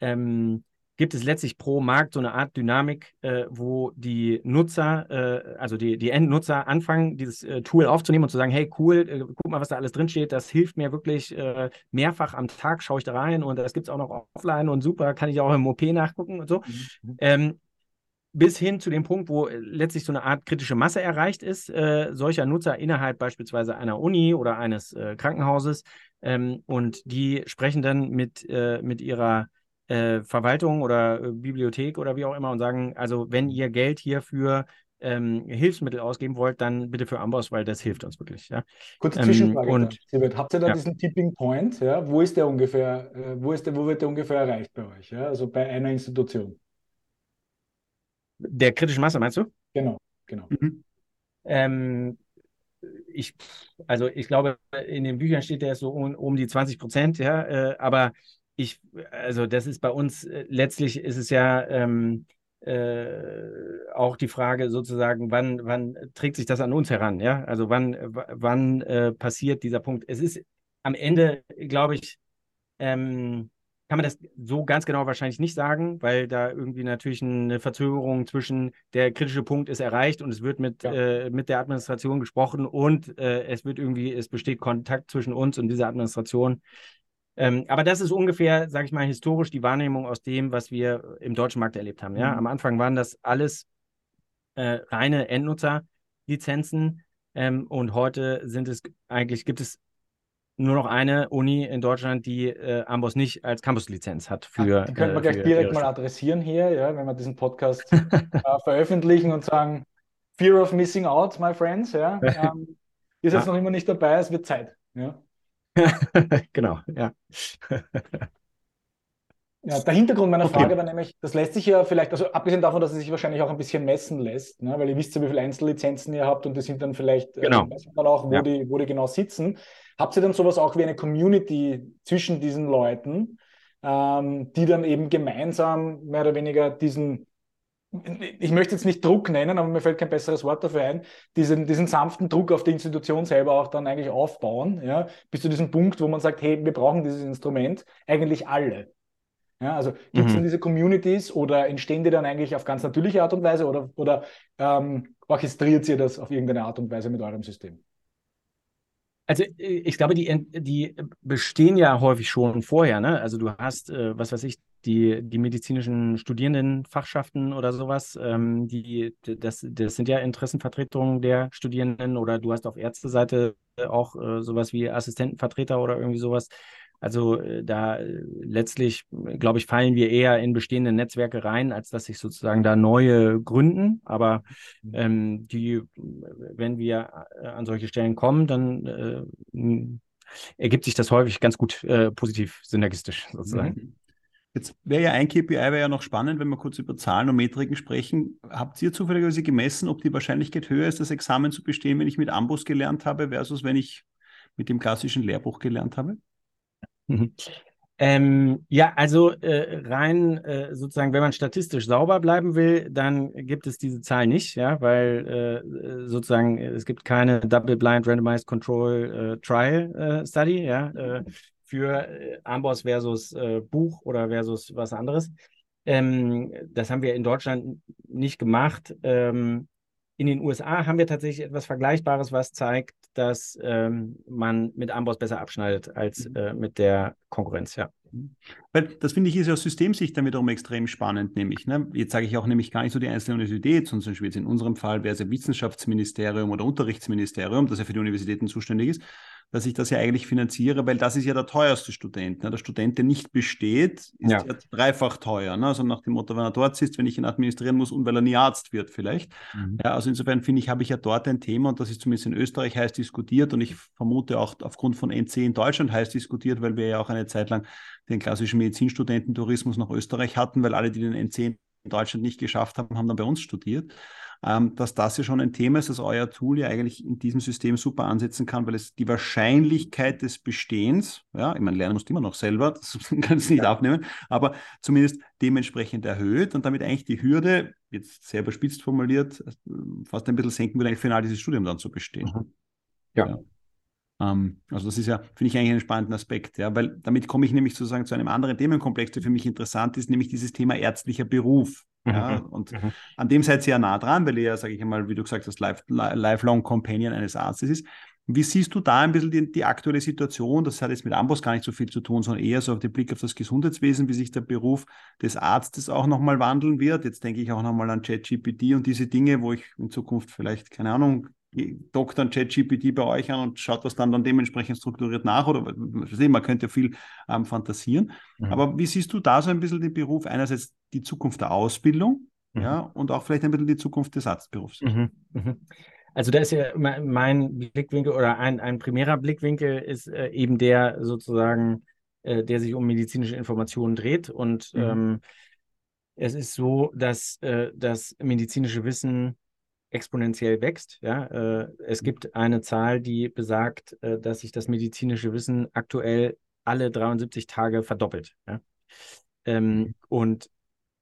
ähm, gibt es letztlich pro Markt so eine Art Dynamik, äh, wo die Nutzer, äh, also die, die Endnutzer anfangen, dieses äh, Tool aufzunehmen und zu sagen, hey cool, äh, guck mal, was da alles drin steht, das hilft mir wirklich äh, mehrfach am Tag, schaue ich da rein und das gibt es auch noch offline und super, kann ich auch im OP nachgucken und so. Mhm. Ähm, bis hin zu dem Punkt, wo äh, letztlich so eine Art kritische Masse erreicht ist, äh, solcher Nutzer innerhalb beispielsweise einer Uni oder eines äh, Krankenhauses. Ähm, und die sprechen dann mit, äh, mit ihrer äh, Verwaltung oder äh, Bibliothek oder wie auch immer und sagen, also wenn ihr Geld hierfür ähm, Hilfsmittel ausgeben wollt, dann bitte für Amboss, weil das hilft uns wirklich. Ja? Kurze ähm, Zwischenfrage. Und, Siebert, habt ihr da ja. diesen Tipping Point? Ja? Wo ist der ungefähr, äh, wo, ist der, wo wird der ungefähr erreicht bei euch? Ja? Also bei einer Institution? Der kritischen Masse, meinst du? Genau, genau. Mhm. Ähm, ich, also ich glaube, in den Büchern steht der so um, um die 20 Prozent, ja, äh, aber ich, also das ist bei uns, äh, letztlich ist es ja ähm, äh, auch die Frage sozusagen, wann, wann trägt sich das an uns heran, ja, also wann, wann äh, passiert dieser Punkt. Es ist am Ende, glaube ich, ähm, kann man das so ganz genau wahrscheinlich nicht sagen, weil da irgendwie natürlich eine Verzögerung zwischen der kritische Punkt ist erreicht und es wird mit, ja. äh, mit der Administration gesprochen und äh, es wird irgendwie, es besteht Kontakt zwischen uns und dieser Administration. Ähm, aber das ist ungefähr, sage ich mal, historisch die Wahrnehmung aus dem, was wir im deutschen Markt erlebt haben. Ja? Mhm. Am Anfang waren das alles äh, reine Endnutzerlizenzen ähm, und heute sind es eigentlich, gibt es nur noch eine Uni in Deutschland, die äh, Amboss nicht als Campus-Lizenz hat. Für, Ach, die können wir äh, gleich direkt mal adressieren hier, ja, wenn wir diesen Podcast äh, veröffentlichen und sagen, Fear of Missing Out, my friends. Ja, ähm, ist jetzt ja. noch immer nicht dabei, es wird Zeit. Ja. genau, ja. Ja, der Hintergrund meiner okay. Frage war nämlich, das lässt sich ja vielleicht, also abgesehen davon, dass es sich wahrscheinlich auch ein bisschen messen lässt, ne, weil ihr wisst ja, wie viele Einzellizenzen ihr habt und die sind dann vielleicht, äh, genau. äh, dann auch, wo, ja. die, wo die genau sitzen. Habt ihr dann sowas auch wie eine Community zwischen diesen Leuten, ähm, die dann eben gemeinsam mehr oder weniger diesen, ich möchte jetzt nicht Druck nennen, aber mir fällt kein besseres Wort dafür ein, diesen, diesen sanften Druck auf die Institution selber auch dann eigentlich aufbauen, ja, bis zu diesem Punkt, wo man sagt, hey, wir brauchen dieses Instrument, eigentlich alle. Ja, also gibt es mhm. denn diese Communities oder entstehen die dann eigentlich auf ganz natürliche Art und Weise oder, oder ähm, orchestriert ihr das auf irgendeine Art und Weise mit eurem System? Also äh, ich glaube, die, die bestehen ja häufig schon vorher. Ne? Also du hast, äh, was weiß ich, die, die medizinischen Studierendenfachschaften oder sowas, ähm, die, das, das sind ja Interessenvertretungen der Studierenden oder du hast auf Ärzteseite auch äh, sowas wie Assistentenvertreter oder irgendwie sowas. Also äh, da äh, letztlich, glaube ich, fallen wir eher in bestehende Netzwerke rein, als dass sich sozusagen da neue gründen. Aber mhm. ähm, die, wenn wir äh, an solche Stellen kommen, dann äh, ergibt sich das häufig ganz gut äh, positiv synergistisch sozusagen. Mhm. Jetzt wäre ja ein KPI wäre ja noch spannend, wenn wir kurz über Zahlen und Metriken sprechen. Habt ihr zufälligerweise gemessen, ob die Wahrscheinlichkeit höher ist, das Examen zu bestehen, wenn ich mit Ambus gelernt habe, versus wenn ich mit dem klassischen Lehrbuch gelernt habe? Mhm. Ähm, ja, also äh, rein äh, sozusagen, wenn man statistisch sauber bleiben will, dann gibt es diese Zahl nicht, ja, weil äh, sozusagen es gibt keine Double-Blind Randomized Control äh, Trial äh, Study, ja, äh, für Amboss versus Buch oder versus was anderes. Ähm, das haben wir in Deutschland nicht gemacht. Ähm, in den USA haben wir tatsächlich etwas Vergleichbares, was zeigt, dass ähm, man mit Amboss besser abschneidet als mhm. äh, mit der Konkurrenz, ja. Weil das finde ich ist ja aus Systemsicht dann wiederum extrem spannend, nämlich. Ne? Jetzt sage ich auch nämlich gar nicht so die einzelne Universität, sondern zum Beispiel jetzt in unserem Fall wäre es ja Wissenschaftsministerium oder Unterrichtsministerium, das ja für die Universitäten zuständig ist, dass ich das ja eigentlich finanziere, weil das ist ja der teuerste Student. Ne? Der Student, der nicht besteht, ist ja, ja dreifach teuer. Ne? Also nach dem Motto, wenn er dort sitzt, wenn ich ihn administrieren muss und weil er nie Arzt wird vielleicht. Mhm. Ja, also insofern finde ich, habe ich ja dort ein Thema und das ist zumindest in Österreich heiß diskutiert und ich vermute auch aufgrund von NC in Deutschland heiß diskutiert, weil wir ja auch eine Zeit lang den klassischen Medizinstudententourismus nach Österreich hatten, weil alle, die den NC in Deutschland nicht geschafft haben, haben dann bei uns studiert ähm, dass das ja schon ein Thema ist, dass euer Tool ja eigentlich in diesem System super ansetzen kann, weil es die Wahrscheinlichkeit des Bestehens, ja, ich meine, lernen musst immer noch selber, das kann es nicht ja. aufnehmen, aber zumindest dementsprechend erhöht und damit eigentlich die Hürde, jetzt sehr überspitzt formuliert, fast ein bisschen senken würde, eigentlich final dieses Studium dann zu bestehen. Mhm. ja. ja. Ähm, also das ist ja, finde ich eigentlich einen spannenden Aspekt, ja, weil damit komme ich nämlich sozusagen zu einem anderen Themenkomplex, der für mich interessant ist, nämlich dieses Thema ärztlicher Beruf. Ja, mhm. und mhm. an dem seid ihr ja nah dran, weil ihr ja, sage ich einmal, wie du gesagt hast, life, lifelong Companion eines Arztes ist. Wie siehst du da ein bisschen die, die, aktuelle Situation? Das hat jetzt mit Amboss gar nicht so viel zu tun, sondern eher so auf den Blick auf das Gesundheitswesen, wie sich der Beruf des Arztes auch nochmal wandeln wird. Jetzt denke ich auch nochmal an ChatGPT und diese Dinge, wo ich in Zukunft vielleicht, keine Ahnung, dockt dann ChatGPT bei euch an und schaut das dann, dann dementsprechend strukturiert nach oder man könnte ja viel ähm, fantasieren. Mhm. Aber wie siehst du da so ein bisschen den Beruf? Einerseits die Zukunft der Ausbildung, mhm. ja, und auch vielleicht ein bisschen die Zukunft des Arztberufs. Mhm. Mhm. Also da ist ja mein Blickwinkel oder ein, ein primärer Blickwinkel ist äh, eben der sozusagen, äh, der sich um medizinische Informationen dreht. Und mhm. ähm, es ist so, dass äh, das medizinische Wissen exponentiell wächst. Ja? Äh, es mhm. gibt eine Zahl, die besagt, äh, dass sich das medizinische Wissen aktuell alle 73 Tage verdoppelt. Ja? Ähm, mhm. und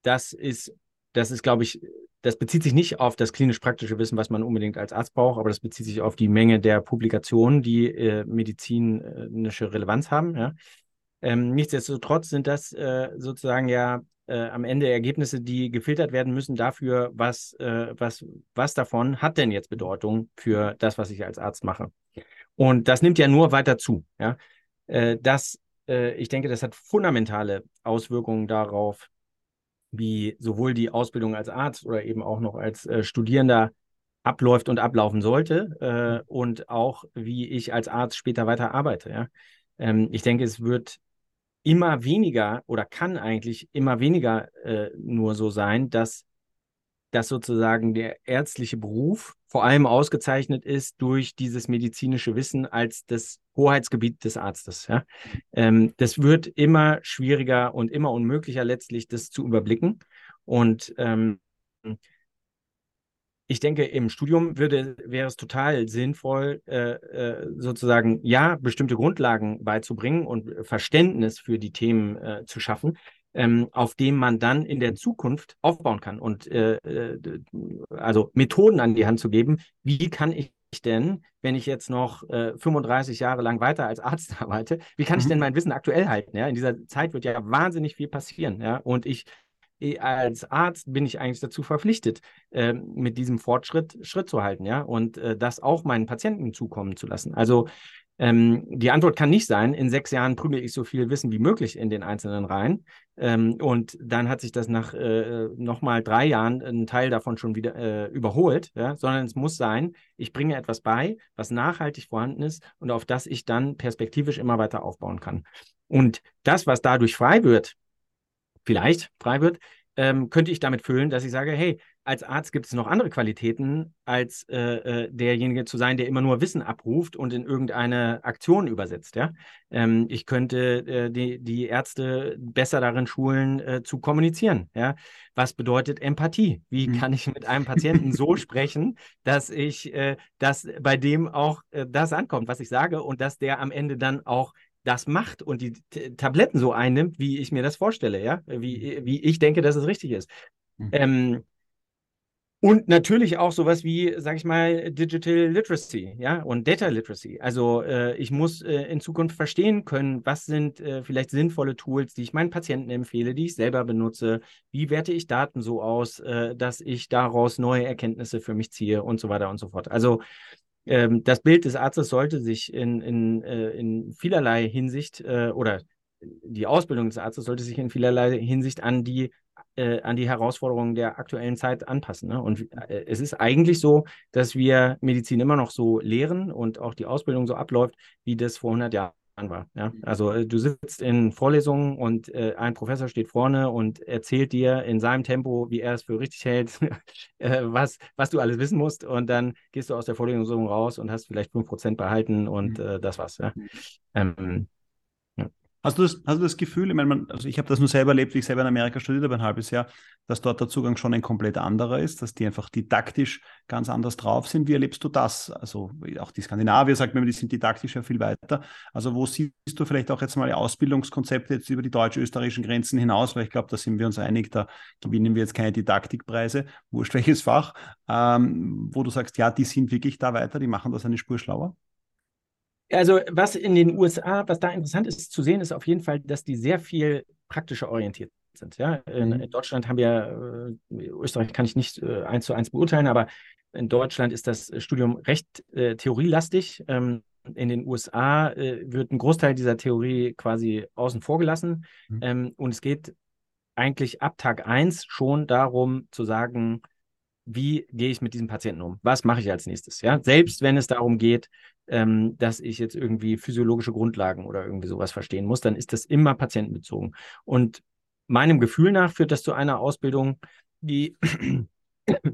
das ist, das ist, glaube ich, das bezieht sich nicht auf das klinisch-praktische Wissen, was man unbedingt als Arzt braucht, aber das bezieht sich auf die Menge der Publikationen, die äh, medizinische Relevanz haben. Ja? Ähm, nichtsdestotrotz sind das äh, sozusagen ja äh, am Ende Ergebnisse, die gefiltert werden müssen dafür, was, äh, was, was davon hat denn jetzt Bedeutung für das, was ich als Arzt mache. Und das nimmt ja nur weiter zu. Ja? Äh, das, äh, ich denke, das hat fundamentale Auswirkungen darauf, wie sowohl die Ausbildung als Arzt oder eben auch noch als äh, Studierender abläuft und ablaufen sollte äh, und auch wie ich als Arzt später weiter arbeite. Ja? Ähm, ich denke, es wird immer weniger oder kann eigentlich immer weniger äh, nur so sein, dass dass sozusagen der ärztliche Beruf vor allem ausgezeichnet ist durch dieses medizinische Wissen als das Hoheitsgebiet des Arztes. Ja? Ähm, das wird immer schwieriger und immer unmöglicher letztlich, das zu überblicken. Und ähm, ich denke, im Studium würde, wäre es total sinnvoll, äh, äh, sozusagen, ja, bestimmte Grundlagen beizubringen und Verständnis für die Themen äh, zu schaffen ähm, auf dem man dann in der Zukunft aufbauen kann und äh, äh also Methoden an die Hand zu geben. Wie kann ich denn, wenn ich jetzt noch äh, 35 Jahre lang weiter als Arzt arbeite, wie kann ich denn mhm. mein Wissen aktuell halten? Ja? In dieser Zeit wird ja wahnsinnig viel passieren. Ja? Und ich als Arzt bin ich eigentlich dazu verpflichtet, äh, mit diesem Fortschritt Schritt zu halten, ja, und äh, das auch meinen Patienten zukommen zu lassen. Also ähm, die Antwort kann nicht sein, in sechs Jahren prügel ich so viel Wissen wie möglich in den einzelnen Reihen. Ähm, und dann hat sich das nach äh, nochmal drei Jahren ein Teil davon schon wieder äh, überholt, ja? sondern es muss sein, ich bringe etwas bei, was nachhaltig vorhanden ist und auf das ich dann perspektivisch immer weiter aufbauen kann. Und das, was dadurch frei wird, vielleicht frei wird, ähm, könnte ich damit füllen, dass ich sage, hey, als Arzt gibt es noch andere Qualitäten, als äh, äh, derjenige zu sein, der immer nur Wissen abruft und in irgendeine Aktion übersetzt. Ja? Ähm, ich könnte äh, die, die Ärzte besser darin schulen, äh, zu kommunizieren. Ja? Was bedeutet Empathie? Wie mhm. kann ich mit einem Patienten so sprechen, dass ich, äh, dass bei dem auch äh, das ankommt, was ich sage und dass der am Ende dann auch das macht und die Tabletten so einnimmt, wie ich mir das vorstelle, ja, wie, mhm. wie ich denke, dass es richtig ist. Mhm. Ähm, und natürlich auch sowas wie, sag ich mal, Digital Literacy, ja, und Data Literacy. Also äh, ich muss äh, in Zukunft verstehen können, was sind äh, vielleicht sinnvolle Tools, die ich meinen Patienten empfehle, die ich selber benutze. Wie werte ich Daten so aus, äh, dass ich daraus neue Erkenntnisse für mich ziehe und so weiter und so fort. Also ähm, das Bild des Arztes sollte sich in, in, äh, in vielerlei Hinsicht äh, oder die Ausbildung des Arztes sollte sich in vielerlei Hinsicht an die, äh, an die Herausforderungen der aktuellen Zeit anpassen. Ne? Und äh, es ist eigentlich so, dass wir Medizin immer noch so lehren und auch die Ausbildung so abläuft, wie das vor 100 Jahren war. Ja? Mhm. Also äh, du sitzt in Vorlesungen und äh, ein Professor steht vorne und erzählt dir in seinem Tempo, wie er es für richtig hält, äh, was, was du alles wissen musst. Und dann gehst du aus der Vorlesung raus und hast vielleicht 5% behalten und mhm. äh, das war's. Ja? Mhm. Ähm, Hast du das, hast du das Gefühl, ich meine, man, also ich habe das nur selber erlebt, wie ich selber in Amerika studiert habe, ein halbes Jahr, dass dort der Zugang schon ein komplett anderer ist, dass die einfach didaktisch ganz anders drauf sind. Wie erlebst du das? Also auch die Skandinavier sagt mir, die sind didaktisch ja viel weiter. Also wo siehst du vielleicht auch jetzt mal Ausbildungskonzepte jetzt über die deutsch-österreichischen Grenzen hinaus? Weil ich glaube, da sind wir uns einig, da gewinnen wir jetzt keine Didaktikpreise, wurscht welches Fach, ähm, wo du sagst, ja, die sind wirklich da weiter, die machen das eine Spur schlauer? Also was in den USA, was da interessant ist zu sehen, ist auf jeden Fall, dass die sehr viel praktischer orientiert sind. Ja? In, mhm. in Deutschland haben wir, äh, Österreich kann ich nicht äh, eins zu eins beurteilen, aber in Deutschland ist das Studium recht äh, theorielastig. Ähm, in den USA äh, wird ein Großteil dieser Theorie quasi außen vor gelassen. Mhm. Ähm, und es geht eigentlich ab Tag 1 schon darum zu sagen, wie gehe ich mit diesem Patienten um? Was mache ich als nächstes? Ja, selbst wenn es darum geht, ähm, dass ich jetzt irgendwie physiologische Grundlagen oder irgendwie sowas verstehen muss, dann ist das immer patientenbezogen. Und meinem Gefühl nach führt das zu einer Ausbildung, die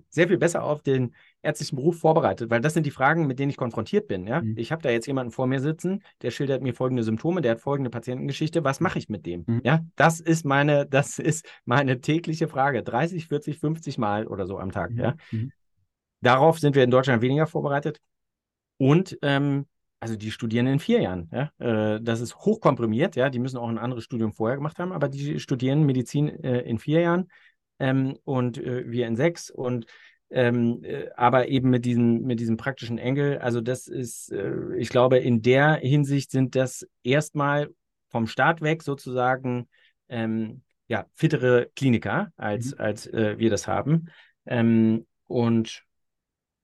sehr viel besser auf den ärztlichen Beruf vorbereitet, weil das sind die Fragen, mit denen ich konfrontiert bin. Ja? Mhm. Ich habe da jetzt jemanden vor mir sitzen, der schildert mir folgende Symptome, der hat folgende Patientengeschichte. Was mache ich mit dem? Mhm. Ja, das ist meine, das ist meine tägliche Frage. 30, 40, 50 Mal oder so am Tag. Mhm. Ja? Mhm. Darauf sind wir in Deutschland weniger vorbereitet. Und ähm, also die studieren in vier Jahren. Ja? Äh, das ist hochkomprimiert, ja. Die müssen auch ein anderes Studium vorher gemacht haben, aber die studieren Medizin äh, in vier Jahren ähm, und äh, wir in sechs. Und ähm, äh, aber eben mit diesem, mit diesem praktischen Engel. Also das ist, äh, ich glaube, in der Hinsicht sind das erstmal vom Start weg sozusagen ähm, ja, fittere Kliniker, als, mhm. als äh, wir das haben. Ähm, und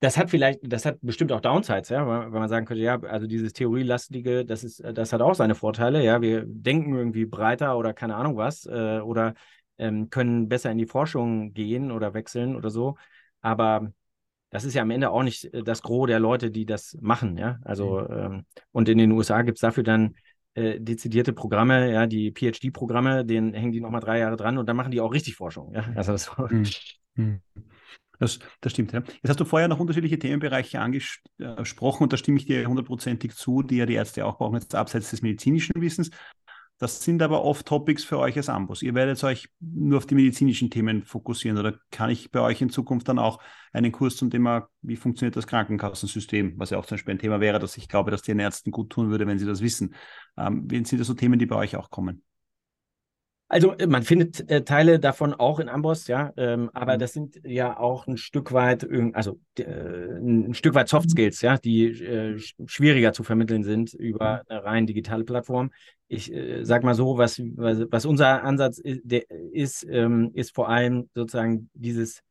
das hat vielleicht, das hat bestimmt auch Downsides, ja, weil, man sagen könnte, ja, also dieses Theorielastige, das ist, das hat auch seine Vorteile, ja. Wir denken irgendwie breiter oder keine Ahnung was, äh, oder ähm, können besser in die Forschung gehen oder wechseln oder so. Aber das ist ja am Ende auch nicht äh, das Gros der Leute, die das machen, ja. Also, mhm. ähm, und in den USA gibt es dafür dann äh, dezidierte Programme, ja, die PhD-Programme, denen hängen die nochmal drei Jahre dran und dann machen die auch richtig Forschung, ja. Also das, mhm. Das, das stimmt, ja. Jetzt hast du vorher noch unterschiedliche Themenbereiche angesprochen und da stimme ich dir hundertprozentig zu, die ja die Ärzte auch brauchen, jetzt abseits des medizinischen Wissens. Das sind aber oft Topics für euch als Ambus. Ihr werdet euch nur auf die medizinischen Themen fokussieren oder kann ich bei euch in Zukunft dann auch einen Kurs zum Thema, wie funktioniert das Krankenkassensystem, was ja auch zum Beispiel ein Thema wäre, dass ich glaube, dass den Ärzten gut tun würde, wenn sie das wissen. Ähm, sind das so Themen, die bei euch auch kommen? Also äh, man findet äh, Teile davon auch in Amboss, ja, ähm, aber mhm. das sind ja auch ein Stück weit, also äh, ein Stück weit Soft Skills, ja, die äh, schwieriger zu vermitteln sind über mhm. eine rein digitale Plattform. Ich äh, sag mal so, was, was, was unser Ansatz ist, der, ist, ähm, ist vor allem sozusagen dieses,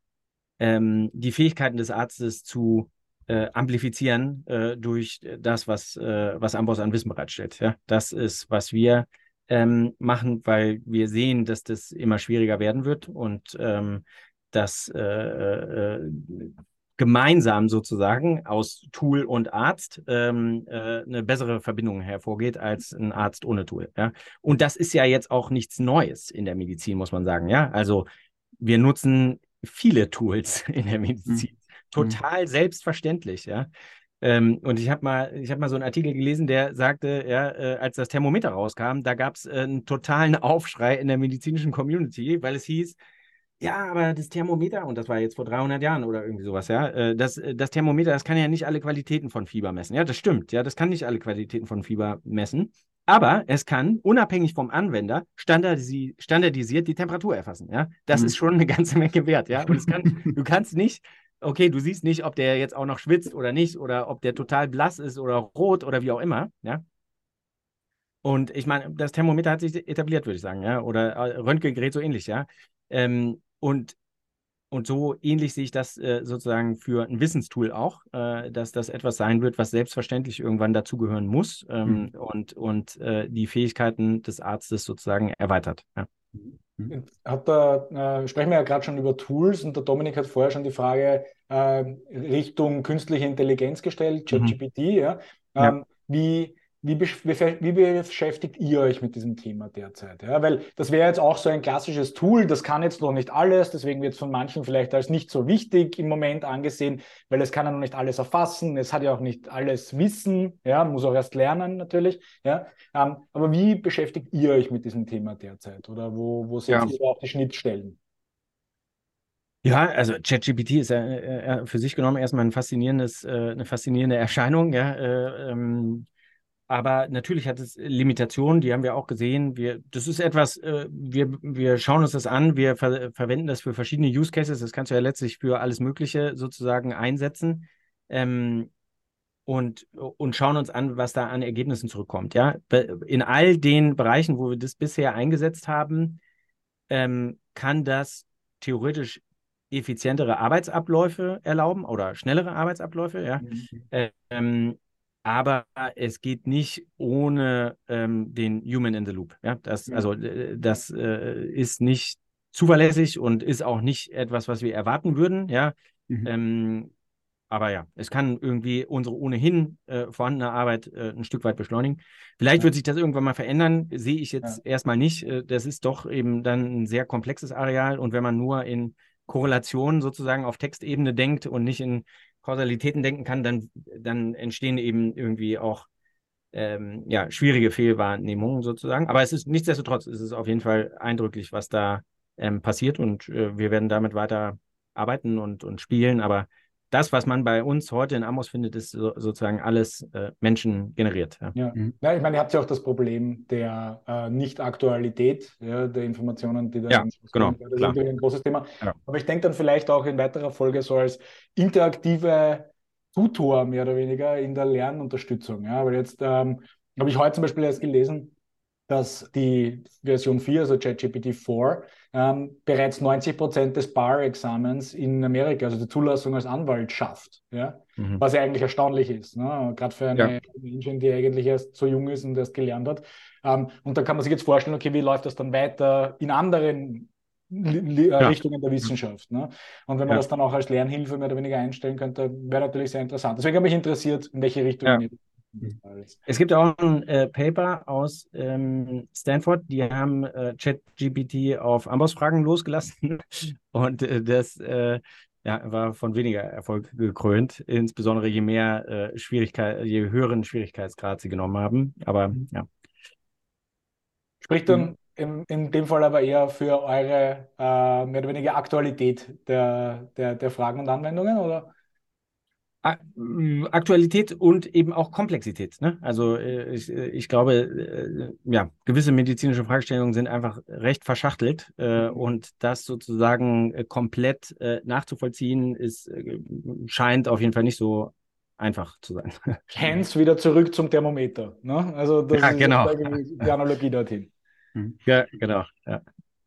ähm, die Fähigkeiten des Arztes zu äh, amplifizieren äh, durch das, was, äh, was Amboss an Wissen bereitstellt. Ja? Das ist, was wir ähm, machen, weil wir sehen, dass das immer schwieriger werden wird und ähm, dass äh, äh, gemeinsam sozusagen aus Tool und Arzt ähm, äh, eine bessere Verbindung hervorgeht als ein Arzt ohne Tool. Ja? Und das ist ja jetzt auch nichts Neues in der Medizin, muss man sagen. Ja, also wir nutzen viele Tools in der Medizin. Mhm. Total selbstverständlich, ja. Ähm, und ich habe mal, ich mal so einen Artikel gelesen, der sagte, ja, äh, als das Thermometer rauskam, da gab es äh, einen totalen Aufschrei in der medizinischen Community, weil es hieß, ja, aber das Thermometer, und das war jetzt vor 300 Jahren oder irgendwie sowas, ja, äh, das, äh, das Thermometer, das kann ja nicht alle Qualitäten von Fieber messen. Ja, das stimmt, ja, das kann nicht alle Qualitäten von Fieber messen. Aber es kann, unabhängig vom Anwender, standardisi standardisiert die Temperatur erfassen. Ja? Das mhm. ist schon eine ganze Menge wert. Ja? Und es kann, du kannst nicht okay, du siehst nicht, ob der jetzt auch noch schwitzt oder nicht oder ob der total blass ist oder rot oder wie auch immer, ja. Und ich meine, das Thermometer hat sich etabliert, würde ich sagen, ja, oder äh, Röntgengerät so ähnlich, ja. Ähm, und, und so ähnlich sehe ich das äh, sozusagen für ein Wissenstool auch, äh, dass das etwas sein wird, was selbstverständlich irgendwann dazugehören muss ähm, mhm. und, und äh, die Fähigkeiten des Arztes sozusagen erweitert. Ja. Mhm. Hat da, äh, sprechen wir ja gerade schon über Tools und der Dominik hat vorher schon die Frage äh, Richtung künstliche Intelligenz gestellt, ChatGPT. Mhm. Ja? Ähm, ja. Wie, wie, wie, beschäftigt ihr euch mit diesem Thema derzeit? Ja, weil das wäre jetzt auch so ein klassisches Tool, das kann jetzt noch nicht alles, deswegen wird es von manchen vielleicht als nicht so wichtig im Moment angesehen, weil es kann ja noch nicht alles erfassen, es hat ja auch nicht alles Wissen, ja, muss auch erst lernen natürlich. Ja, ähm, aber wie beschäftigt ihr euch mit diesem Thema derzeit oder wo, wo setzt ja. ihr auch die Schnittstellen? Ja, also ChatGPT ist ja äh, für sich genommen erstmal ein faszinierendes, äh, eine faszinierende Erscheinung. Ja, äh, ähm, aber natürlich hat es Limitationen, die haben wir auch gesehen. Wir, das ist etwas, äh, wir, wir schauen uns das an, wir ver verwenden das für verschiedene Use Cases. Das kannst du ja letztlich für alles Mögliche sozusagen einsetzen. Ähm, und, und schauen uns an, was da an Ergebnissen zurückkommt. Ja, in all den Bereichen, wo wir das bisher eingesetzt haben, ähm, kann das theoretisch effizientere Arbeitsabläufe erlauben oder schnellere Arbeitsabläufe. Ja, mhm. ähm, aber es geht nicht ohne ähm, den Human in the Loop. Ja, das, mhm. also das äh, ist nicht zuverlässig und ist auch nicht etwas, was wir erwarten würden. Ja, mhm. ähm, aber ja, es kann irgendwie unsere ohnehin äh, vorhandene Arbeit äh, ein Stück weit beschleunigen. Vielleicht ja. wird sich das irgendwann mal verändern, sehe ich jetzt ja. erstmal nicht. Äh, das ist doch eben dann ein sehr komplexes Areal und wenn man nur in Korrelation sozusagen auf Textebene denkt und nicht in Kausalitäten denken kann, dann, dann entstehen eben irgendwie auch ähm, ja, schwierige Fehlwahrnehmungen sozusagen. Aber es ist nichtsdestotrotz, es ist auf jeden Fall eindrücklich, was da ähm, passiert und äh, wir werden damit weiter arbeiten und, und spielen. Aber das, was man bei uns heute in Amos findet, ist so, sozusagen alles äh, menschengeneriert. Ja. Ja. Mhm. ja, ich meine, ihr habt ja auch das Problem der äh, Nicht-Aktualität ja, der Informationen, die da ja, genau, Das ist natürlich ein großes Thema. Genau. Aber ich denke dann vielleicht auch in weiterer Folge so als interaktive Tutor mehr oder weniger in der Lernunterstützung. Ja, weil jetzt ähm, habe ich heute zum Beispiel erst gelesen, dass die Version 4, also ChatGPT 4, ähm, bereits 90 Prozent des Bar-Examens in Amerika, also die Zulassung als Anwalt schafft. Ja? Mhm. Was ja eigentlich erstaunlich ist. Ne? Gerade für eine ja. Menschen, die eigentlich erst so jung ist und erst gelernt hat. Ähm, und da kann man sich jetzt vorstellen, okay, wie läuft das dann weiter in anderen äh, ja. Richtungen der Wissenschaft. Ne? Und wenn man ja. das dann auch als Lernhilfe mehr oder weniger einstellen könnte, wäre natürlich sehr interessant. Deswegen habe ich interessiert, in welche Richtung ja. Es gibt auch ein äh, Paper aus ähm, Stanford, die haben äh, ChatGPT auf Amboss-Fragen losgelassen und äh, das äh, ja, war von weniger Erfolg gekrönt, insbesondere je mehr äh, Schwierigkeit, je höheren Schwierigkeitsgrad sie genommen haben. Aber mhm. ja. Spricht dann in, in dem Fall aber eher für eure äh, mehr oder weniger Aktualität der, der, der Fragen und Anwendungen, oder? Aktualität und eben auch Komplexität. Ne? Also äh, ich, äh, ich glaube, äh, ja, gewisse medizinische Fragestellungen sind einfach recht verschachtelt äh, mhm. und das sozusagen komplett äh, nachzuvollziehen ist, scheint auf jeden Fall nicht so einfach zu sein. Hands wieder zurück zum Thermometer. Ne? Also das ja, genau. ist die Analogie dorthin. Mhm. Ja, genau. Ja.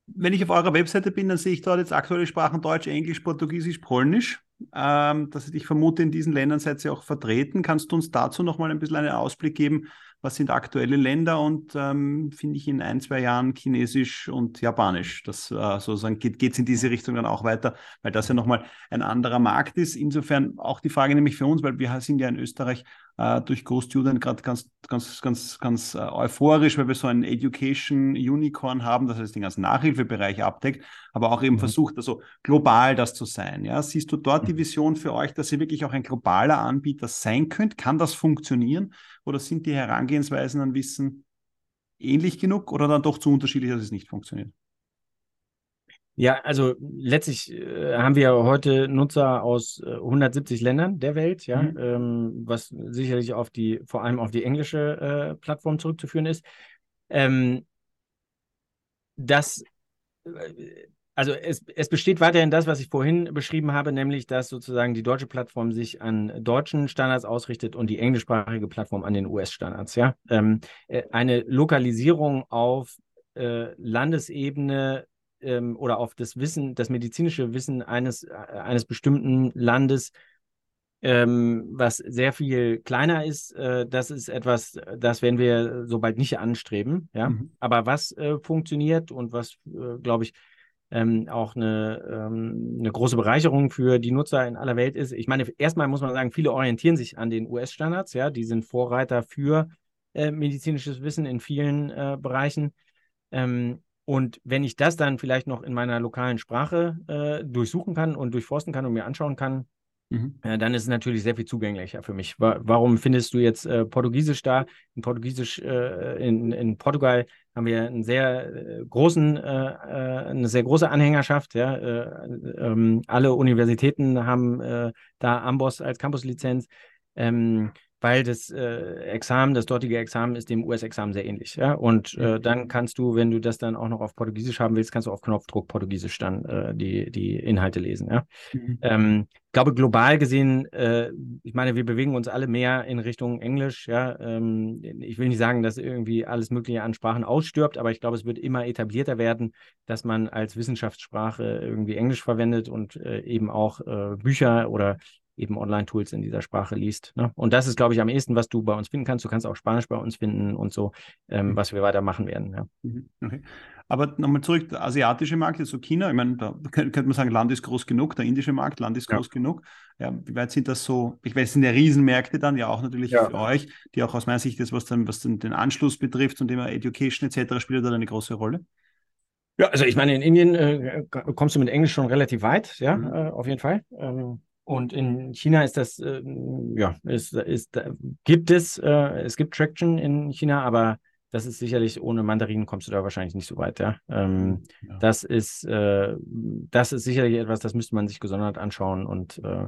Wenn ich auf eurer Webseite bin, dann sehe ich dort jetzt aktuelle Sprachen Deutsch, Englisch, Portugiesisch, Polnisch. Ähm, dass ich vermute, in diesen Ländern seid ihr auch vertreten. Kannst du uns dazu noch mal ein bisschen einen Ausblick geben? Was sind aktuelle Länder und ähm, finde ich in ein, zwei Jahren Chinesisch und Japanisch? Das äh, sozusagen geht es in diese Richtung dann auch weiter, weil das ja nochmal ein anderer Markt ist. Insofern auch die Frage nämlich für uns, weil wir sind ja in Österreich äh, durch GoStudent gerade ganz, ganz, ganz, ganz äh, euphorisch, weil wir so ein Education Unicorn haben, das heißt den ganzen Nachhilfebereich abdeckt, aber auch eben mhm. versucht, also global das zu sein. Ja? Siehst du dort die mhm. Vision für euch, dass ihr wirklich auch ein globaler Anbieter sein könnt? Kann das funktionieren? Oder sind die Herangehensweisen an Wissen ähnlich genug oder dann doch zu unterschiedlich, dass es nicht funktioniert? Ja, also letztlich äh, haben wir heute Nutzer aus äh, 170 Ländern der Welt, ja, mhm. ähm, was sicherlich auf die, vor allem auf die englische äh, Plattform zurückzuführen ist. Ähm, das, äh, also es, es besteht weiterhin das, was ich vorhin beschrieben habe, nämlich dass sozusagen die deutsche Plattform sich an deutschen Standards ausrichtet und die englischsprachige Plattform an den US-Standards, ja. Ähm, äh, eine Lokalisierung auf äh, Landesebene ähm, oder auf das Wissen, das medizinische Wissen eines, äh, eines bestimmten Landes, ähm, was sehr viel kleiner ist, äh, das ist etwas, das werden wir sobald nicht anstreben. Ja? Mhm. Aber was äh, funktioniert und was, äh, glaube ich, ähm, auch eine, ähm, eine große Bereicherung für die Nutzer in aller Welt ist. Ich meine, erstmal muss man sagen, viele orientieren sich an den US-Standards, ja, die sind Vorreiter für äh, medizinisches Wissen in vielen äh, Bereichen. Ähm, und wenn ich das dann vielleicht noch in meiner lokalen Sprache äh, durchsuchen kann und durchforsten kann und mir anschauen kann, mhm. äh, dann ist es natürlich sehr viel zugänglicher für mich. Wa warum findest du jetzt äh, Portugiesisch da? In Portugiesisch, äh, in, in Portugal haben wir einen sehr äh, großen, äh, eine sehr große Anhängerschaft. Ja? Ähm, alle Universitäten haben da Amboss als Campuslizenz. Ähm, weil das äh, Examen, das dortige Examen ist dem US-Examen sehr ähnlich. Ja? Und äh, dann kannst du, wenn du das dann auch noch auf Portugiesisch haben willst, kannst du auf Knopfdruck Portugiesisch dann äh, die, die Inhalte lesen. Ja? Mhm. Ähm, ich glaube, global gesehen, äh, ich meine, wir bewegen uns alle mehr in Richtung Englisch. Ja? Ähm, ich will nicht sagen, dass irgendwie alles Mögliche an Sprachen ausstirbt, aber ich glaube, es wird immer etablierter werden, dass man als Wissenschaftssprache irgendwie Englisch verwendet und äh, eben auch äh, Bücher oder eben Online-Tools in dieser Sprache liest. Ne? Und das ist, glaube ich, am ehesten, was du bei uns finden kannst. Du kannst auch Spanisch bei uns finden und so, ähm, mhm. was wir weiter machen werden. Ja. Mhm. Okay. Aber nochmal zurück, der asiatische Markt, also China, ich meine, da könnte man sagen, Land ist groß genug, der indische Markt, Land ist groß ja. genug. Ja, wie weit sind das so? Ich weiß, es sind ja Riesenmärkte dann ja auch natürlich ja. für euch, die auch aus meiner Sicht das, was dann, was dann den Anschluss betrifft und Thema Education etc., spielt da eine große Rolle? Ja, also ich meine, in Indien äh, kommst du mit Englisch schon relativ weit, ja, mhm. äh, auf jeden Fall. Ähm, und in China ist das, äh, ja, ist, ist, gibt es, äh, es gibt Traction in China, aber das ist sicherlich, ohne Mandarinen kommst du da wahrscheinlich nicht so weit, ja. Ähm, ja. Das ist, äh, das ist sicherlich etwas, das müsste man sich gesondert anschauen und äh,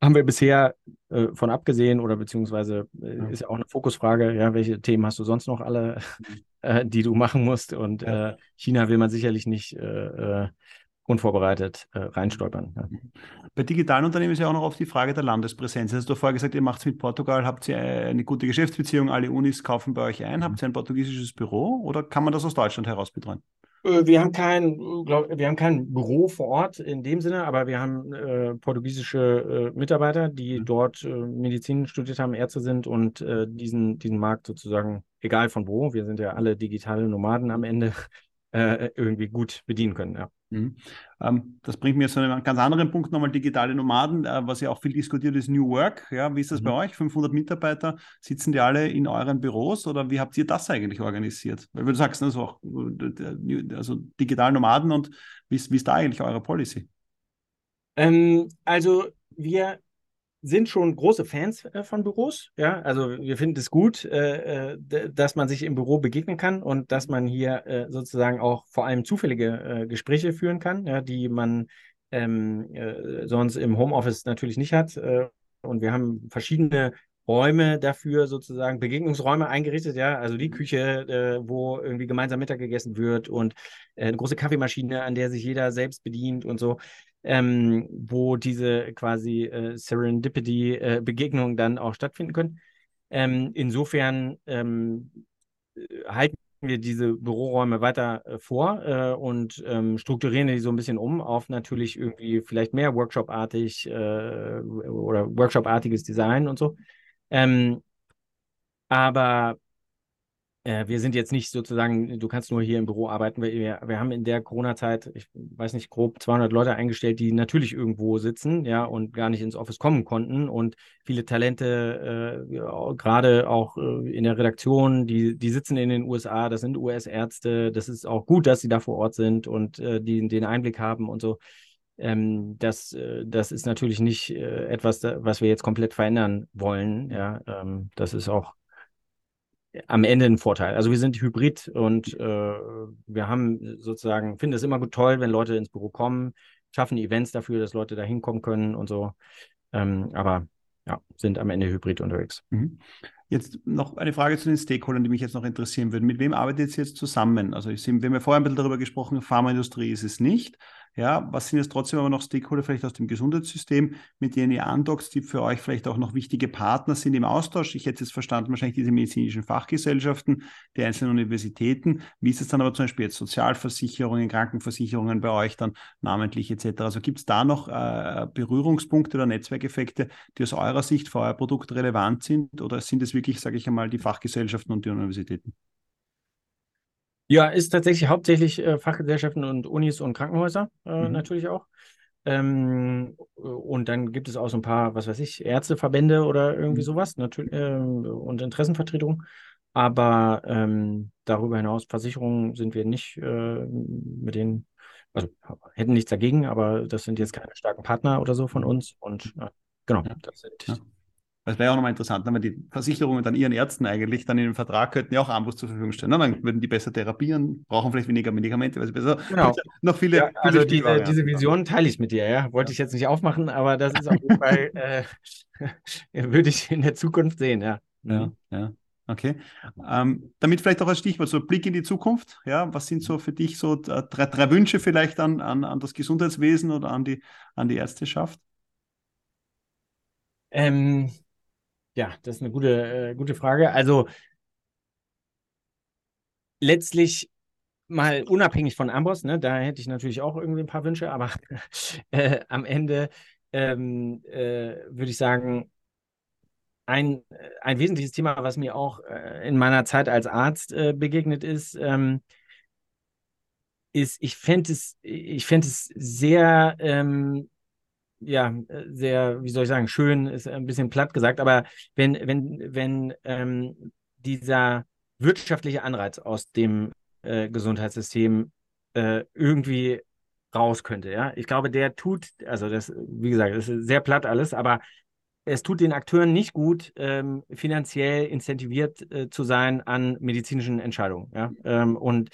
haben wir bisher äh, von abgesehen oder beziehungsweise äh, ja. ist ja auch eine Fokusfrage, ja, welche Themen hast du sonst noch alle, mhm. äh, die du machen musst und. Äh, China will man sicherlich nicht äh, äh, unvorbereitet reinstolpern. Ja. Bei digitalen Unternehmen ist ja auch noch oft die Frage der Landespräsenz. Hast du vorher gesagt, ihr macht es mit Portugal, habt ihr eine gute Geschäftsbeziehung, alle Unis kaufen bei euch ein, habt ihr ein portugiesisches Büro oder kann man das aus Deutschland heraus betreuen? Äh, wir haben kein, glaub, wir haben kein Büro vor Ort in dem Sinne, aber wir haben äh, portugiesische äh, Mitarbeiter, die mhm. dort äh, Medizin studiert haben, Ärzte sind und äh, diesen, diesen Markt sozusagen, egal von wo, wir sind ja alle digitale Nomaden am Ende, äh, irgendwie gut bedienen können. Ja. Mhm. Ähm, das bringt mir zu einem ganz anderen Punkt nochmal, digitale Nomaden, äh, was ja auch viel diskutiert ist, New Work. Ja, wie ist das mhm. bei euch? 500 Mitarbeiter, sitzen die alle in euren Büros oder wie habt ihr das eigentlich organisiert? Weil du sagst, also, auch, äh, also digitale Nomaden und wie ist, wie ist da eigentlich eure Policy? Ähm, also wir sind schon große Fans äh, von Büros. Ja, also wir finden es gut, äh, äh dass man sich im Büro begegnen kann und dass man hier äh, sozusagen auch vor allem zufällige äh, Gespräche führen kann, die man ähm, äh, sonst im Homeoffice natürlich nicht hat. und wir haben verschiedene Räume dafür sozusagen, Begegnungsräume eingerichtet, ja, also die Küche, wo irgendwie gemeinsam Mittag gegessen wird und eine große Kaffeemaschine, an der sich jeder selbst bedient und so ähm, wo diese quasi äh, Serendipity-Begegnungen äh, dann auch stattfinden können. Ähm, insofern ähm, halten wir diese Büroräume weiter äh, vor äh, und ähm, strukturieren die so ein bisschen um auf natürlich irgendwie vielleicht mehr Workshop-artig äh, oder Workshop-artiges Design und so. Ähm, aber äh, wir sind jetzt nicht sozusagen, du kannst nur hier im Büro arbeiten. Wir, wir haben in der Corona-Zeit, ich weiß nicht, grob 200 Leute eingestellt, die natürlich irgendwo sitzen, ja, und gar nicht ins Office kommen konnten. Und viele Talente, äh, gerade auch äh, in der Redaktion, die, die sitzen in den USA, das sind US-Ärzte. Das ist auch gut, dass sie da vor Ort sind und äh, die den Einblick haben und so. Ähm, das, äh, das ist natürlich nicht etwas, was wir jetzt komplett verändern wollen. Ja, ähm, das ist auch am Ende ein Vorteil. Also wir sind hybrid und äh, wir haben sozusagen, finden es immer gut toll, wenn Leute ins Büro kommen, schaffen Events dafür, dass Leute da hinkommen können und so. Ähm, aber ja, sind am Ende hybrid unterwegs. Mhm. Jetzt noch eine Frage zu den Stakeholdern, die mich jetzt noch interessieren würden. Mit wem arbeitet ihr jetzt zusammen? Also ich, wir haben ja vorher ein bisschen darüber gesprochen, Pharmaindustrie ist es nicht. Ja, was sind jetzt trotzdem aber noch Stakeholder vielleicht aus dem Gesundheitssystem, mit denen ihr andockt, die für euch vielleicht auch noch wichtige Partner sind im Austausch? Ich hätte jetzt verstanden, wahrscheinlich diese medizinischen Fachgesellschaften, die einzelnen Universitäten. Wie ist es dann aber zum Beispiel jetzt Sozialversicherungen, Krankenversicherungen bei euch dann namentlich etc.? Also gibt es da noch äh, Berührungspunkte oder Netzwerkeffekte, die aus eurer Sicht für euer Produkt relevant sind? Oder sind es wirklich, sage ich einmal, die Fachgesellschaften und die Universitäten? Ja, ist tatsächlich hauptsächlich äh, Fachgesellschaften und Unis und Krankenhäuser äh, mhm. natürlich auch. Ähm, und dann gibt es auch so ein paar, was weiß ich, Ärzteverbände oder irgendwie mhm. sowas natürlich äh, und Interessenvertretungen. Aber ähm, darüber hinaus, Versicherungen sind wir nicht äh, mit denen, also hätten nichts dagegen, aber das sind jetzt keine starken Partner oder so von mhm. uns. Und äh, genau, das sind ja. Das wäre auch nochmal interessant, wenn die Versicherungen dann ihren Ärzten eigentlich dann in den Vertrag könnten ja auch Armbrust zur Verfügung stellen. Dann würden die besser therapieren, brauchen vielleicht weniger Medikamente, weil sie besser. Genau. Noch viele. Ja, also viele diese, diese Vision teile ich mit dir, ja. Wollte ich jetzt nicht aufmachen, aber das ist auf jeden Fall, äh, würde ich in der Zukunft sehen, ja. Ja, ja. Okay. Ähm, damit vielleicht auch als Stichwort, so Blick in die Zukunft. Ja, was sind so für dich so drei, drei Wünsche vielleicht an, an, an das Gesundheitswesen oder an die, an die Ärzteschaft? Ähm, ja, das ist eine gute, äh, gute Frage. Also letztlich mal unabhängig von Amboss, ne, da hätte ich natürlich auch irgendwie ein paar Wünsche, aber äh, am Ende ähm, äh, würde ich sagen, ein, ein wesentliches Thema, was mir auch äh, in meiner Zeit als Arzt äh, begegnet ist, ähm, ist, ich fände es, ich fände es sehr ähm, ja, äh, sehr, wie soll ich sagen, schön, ist ein bisschen platt gesagt, aber wenn, wenn, wenn ähm, dieser wirtschaftliche Anreiz aus dem äh, Gesundheitssystem äh, irgendwie raus könnte. Ja, ich glaube, der tut, also das, wie gesagt, das ist sehr platt alles, aber es tut den Akteuren nicht gut, ähm, finanziell incentiviert äh, zu sein an medizinischen Entscheidungen. Ja? Ähm, und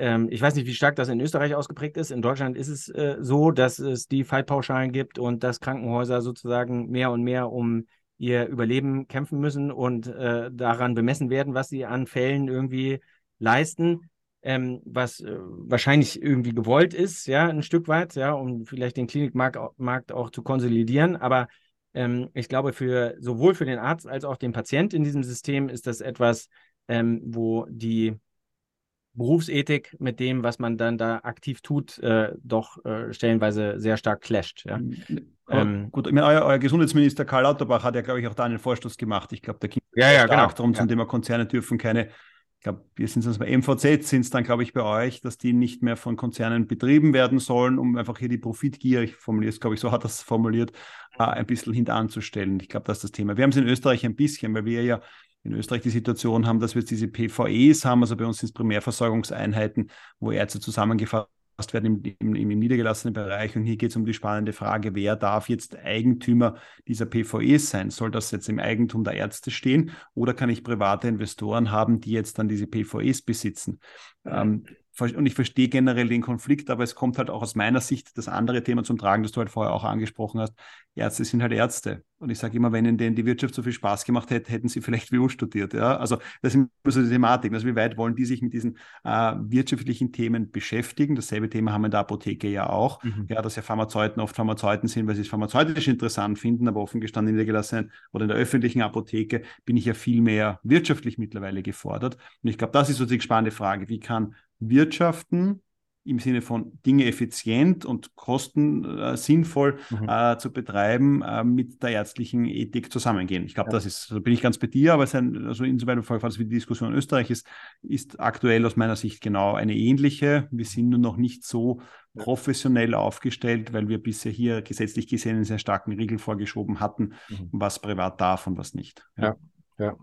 ähm, ich weiß nicht, wie stark das in Österreich ausgeprägt ist. In Deutschland ist es äh, so, dass es die Fallpauschalen gibt und dass Krankenhäuser sozusagen mehr und mehr um ihr Überleben kämpfen müssen und äh, daran bemessen werden, was sie an Fällen irgendwie leisten. Ähm, was äh, wahrscheinlich irgendwie gewollt ist, ja, ein Stück weit, ja, um vielleicht den Klinikmarkt Markt auch zu konsolidieren. Aber ähm, ich glaube, für sowohl für den Arzt als auch den Patient in diesem System ist das etwas, ähm, wo die Berufsethik mit dem, was man dann da aktiv tut, äh, doch äh, stellenweise sehr stark clasht. Ja? Ähm, gut, ich meine, euer, euer, Gesundheitsminister Karl Lauterbach hat ja, glaube ich, auch da einen Vorstoß gemacht. Ich glaube, da ging ja, ja, genau. darum, ja. zum Thema Konzerne dürfen keine, ich glaube, wir sind es bei MVZ, sind es dann, glaube ich, bei euch, dass die nicht mehr von Konzernen betrieben werden sollen, um einfach hier die Profitgier, ich formuliere es, glaube ich, so hat er es formuliert, äh, ein bisschen hintanzustellen. Ich glaube, das ist das Thema. Wir haben es in Österreich ein bisschen, weil wir ja in Österreich die Situation haben, dass wir jetzt diese PVEs haben, also bei uns sind es Primärversorgungseinheiten, wo Ärzte zusammengefasst werden im, im, im, niedergelassenen Bereich. Und hier geht es um die spannende Frage, wer darf jetzt Eigentümer dieser PVEs sein? Soll das jetzt im Eigentum der Ärzte stehen oder kann ich private Investoren haben, die jetzt dann diese PVEs besitzen? Ähm, und ich verstehe generell den Konflikt, aber es kommt halt auch aus meiner Sicht das andere Thema zum Tragen, das du halt vorher auch angesprochen hast. Ärzte sind halt Ärzte. Und ich sage immer, wenn ihnen die Wirtschaft so viel Spaß gemacht hätte, hätten sie vielleicht WU studiert. Ja? Also das ist immer so die Thematik. Also wie weit wollen die sich mit diesen äh, wirtschaftlichen Themen beschäftigen? Dasselbe Thema haben wir in der Apotheke ja auch. Mhm. Ja, dass ja Pharmazeuten oft Pharmazeuten sind, weil sie es pharmazeutisch interessant finden, aber offen gestanden in der gelassenen oder in der öffentlichen Apotheke bin ich ja viel mehr wirtschaftlich mittlerweile gefordert. Und ich glaube, das ist so die spannende Frage. Wie kann wirtschaften im Sinne von Dinge effizient und kosten äh, sinnvoll mhm. äh, zu betreiben, äh, mit der ärztlichen Ethik zusammengehen. Ich glaube, ja. das ist, so bin ich ganz bei dir, aber es ein, also insoweit falls wie die Diskussion in Österreich ist, ist aktuell aus meiner Sicht genau eine ähnliche. Wir sind nur noch nicht so professionell aufgestellt, weil wir bisher hier gesetzlich gesehen einen sehr starken Riegel vorgeschoben hatten, mhm. was privat darf und was nicht. Ja, ja. ja.